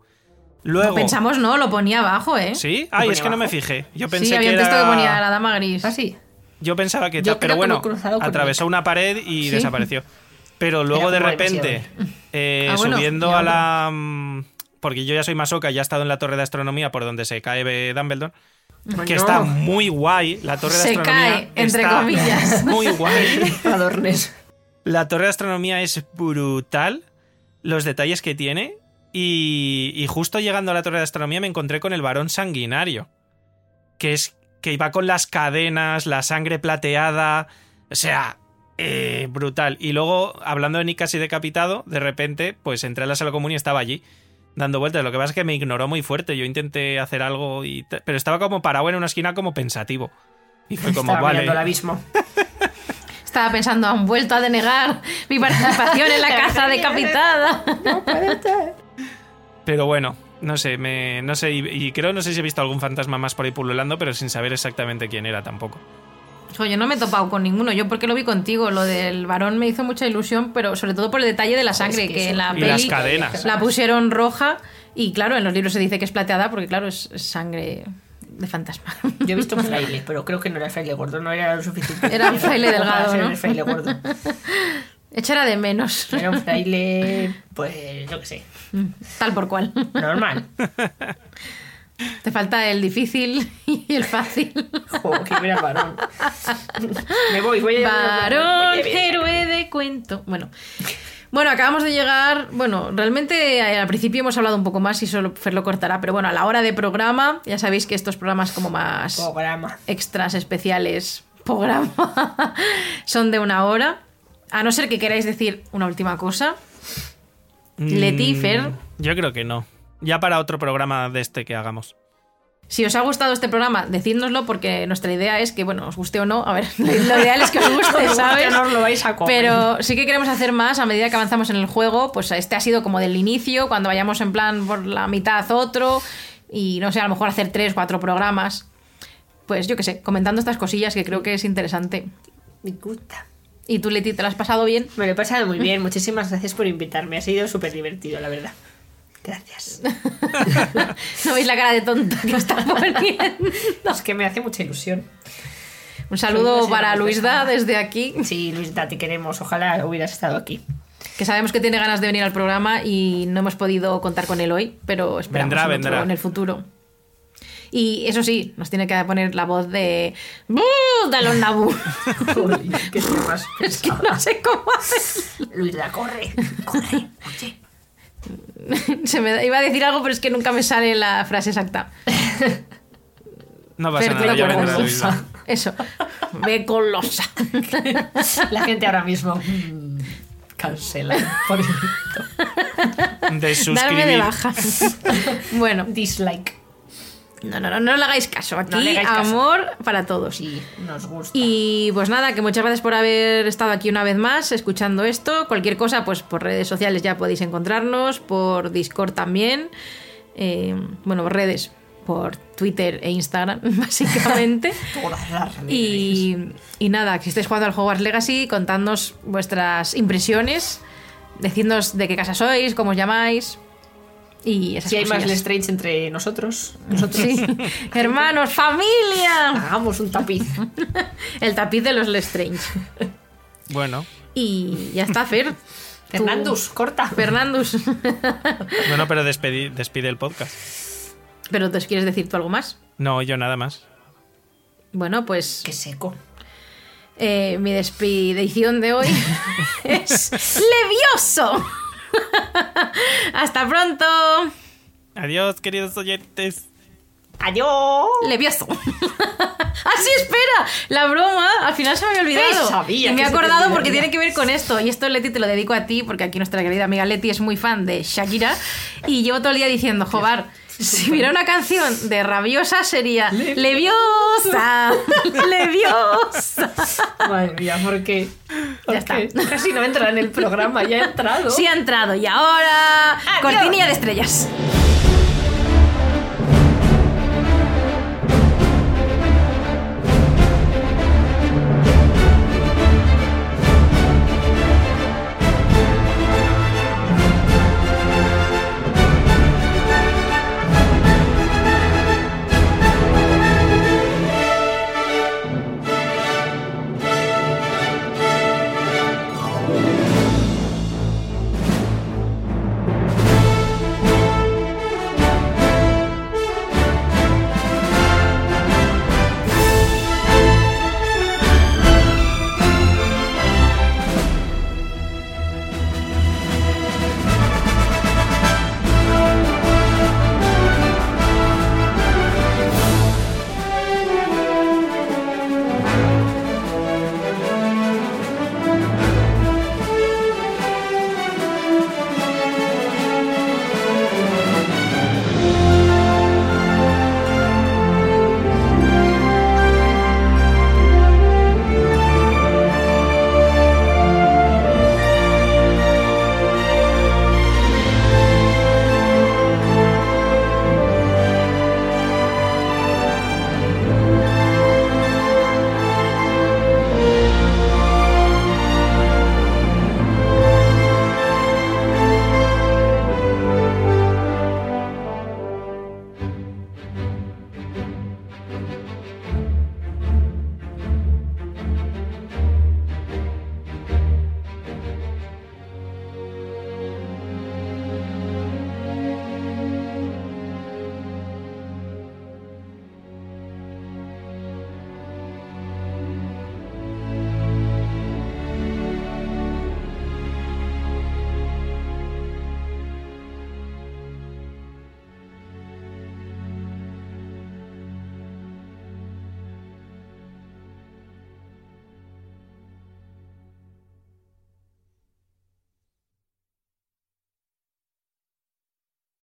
Luego. Pensamos, no, lo ponía abajo, ¿eh? ¿Sí? Ay, es que no me fijé. Yo Sí, pensé había que un texto era... que ponía la dama gris. ¿Ah, sí? Yo pensaba que Yo pero bueno, atravesó una pared y Sí. desapareció. Pero luego de repente, eh, [laughs] Ah, bueno, subiendo a la... mm, Porque yo ya soy masoca, ya he estado en la torre de astronomía por donde se cae Dumbledore. Que está muy guay. La torre de Se astronomía. cae, entre está comillas. [laughs] Muy guay. [laughs] Adornes. La torre de astronomía es brutal, los detalles que tiene. Y, y justo llegando a la torre de astronomía me encontré con el varón sanguinario. Que es que iba con las cadenas, la sangre plateada. O sea, eh, brutal. Y luego, hablando de Nick casi decapitado, de repente, pues entré a la sala común y estaba allí, dando vueltas. Lo que pasa es que me ignoró muy fuerte. Yo intenté hacer algo, y pero estaba como parado en una esquina, como pensativo. Y fue como, Estaba vale. mirando el abismo. [laughs] Estaba pensando, han vuelto a denegar mi participación en la caza decapitada. Pero bueno, no sé, me, no sé, y, y creo, no sé si he visto algún fantasma más por ahí pululando, pero sin saber exactamente quién era tampoco. Jo, yo no me he topado con ninguno, yo porque lo vi contigo. Lo del varón me hizo mucha ilusión, pero sobre todo por el detalle de la sangre, que en la Y peli las cadenas. la pusieron roja y claro, en los libros se dice que es plateada porque claro, es, sangre de fantasma. Yo he visto un fraile, [laughs] pero creo que no era el fraile gordo, no era lo suficiente. Era un fraile delgado, ¿no? el fraile gordo. [laughs] Echara de menos, Era un fraile, [laughs] pues, yo qué sé, tal por cual. normal. Te falta el difícil [laughs] y el fácil. Jo, que mira varón. Me voy, voy a Varón, héroe de cuento. Bueno. Bueno, acabamos de llegar. Bueno, realmente eh, al principio hemos hablado un poco más y solo Fer lo cortará, pero bueno, a la hora de programa, ya sabéis que estos programas como más Programa. extras especiales, programa, [laughs] son de una hora. A no ser que queráis decir una última cosa. Leti, Mm, Fer. Yo creo que no. Ya para otro programa de este que hagamos. Si os ha gustado este programa, decídnoslo porque nuestra idea es que, bueno, os guste o no, a ver, [laughs] lo ideal es que os guste, [laughs] ¿sabes? No os lo vais a comer. Pero sí que queremos hacer más a medida que avanzamos en el juego. Pues este ha sido como del inicio, cuando vayamos en plan por la mitad otro. Y no sé, a lo mejor hacer tres, cuatro programas. Pues yo qué sé, comentando estas cosillas que creo que es interesante. Me gusta. ¿Y tú, Leti, te lo has pasado bien? Me lo he pasado muy [laughs] bien. Muchísimas gracias por invitarme. Ha sido súper divertido, la verdad. Gracias. [laughs] ¿No veis la cara de tonta que está poniendo? Es que me hace mucha ilusión. Un saludo para Luisda desde aquí, Sí, Luisda, te queremos. Ojalá hubieras estado aquí. que sabemos que tiene ganas de venir al programa y no hemos podido contar con él hoy, pero esperamos Vendrá, vendrá. en el futuro. Y eso sí, nos tiene que poner la voz de... ¡Buh! Dalon Nabu. [laughs] Joder, qué [laughs] Es que no sé cómo hacer. Luisda, corre. Corre. [laughs] Se me da- iba a decir algo, pero es que nunca me sale la frase exacta. No pasa Fer, nada, ya. Luisda. Eso. Ve colosa. La gente ahora mismo. mm, Cancela. Por De Darme de suscribir. baja. bueno, Dislike. No, no, no, no le hagáis caso. Aquí No hagáis caso. amor para todos. Sí, nos gusta. Y pues nada, que muchas gracias por haber estado aquí una vez más escuchando esto. Cualquier cosa, pues por redes sociales ya podéis encontrarnos, por Discord también. Eh, bueno, redes, por Twitter e Instagram, [laughs] básicamente. [laughs] Todas las redes. y, y nada, que estéis jugando al Hogwarts Legacy, contadnos vuestras impresiones, decidnos de qué casa sois, cómo os llamáis. Y esas Si hay más. Lestrange entre nosotros, nosotros Sí. [laughs] Hermanos, familia. hagamos un tapiz. El tapiz de los Lestrange. Bueno, Y ya está, Fer. [laughs] Tú- Fernandus, corta. Fernandus. [laughs] bueno, pero despedi- despide el podcast. ¿Pero te quieres decir tú algo más? No, yo nada más. Bueno, pues Qué seco. eh, mi despedición de hoy es levioso. [laughs] Hasta pronto. Adiós, queridos oyentes. ¡Adiós! Levioso. [laughs] Así espera, la broma. Al final se me había olvidado. Sabía y me he acordado porque tiene que ver con esto. Y esto, Leti, te lo dedico a ti porque aquí nuestra querida amiga Leti es muy fan de Shakira. Y llevo todo el día diciendo, Jobar, si hubiera una canción de rabiosa sería Leviosa. [laughs] Leviosa. Madre mía, ¿por qué? Ya está. Casi no entra en el programa, ya ha entrado. Sí ha entrado. Y ahora, cortinilla de estrellas.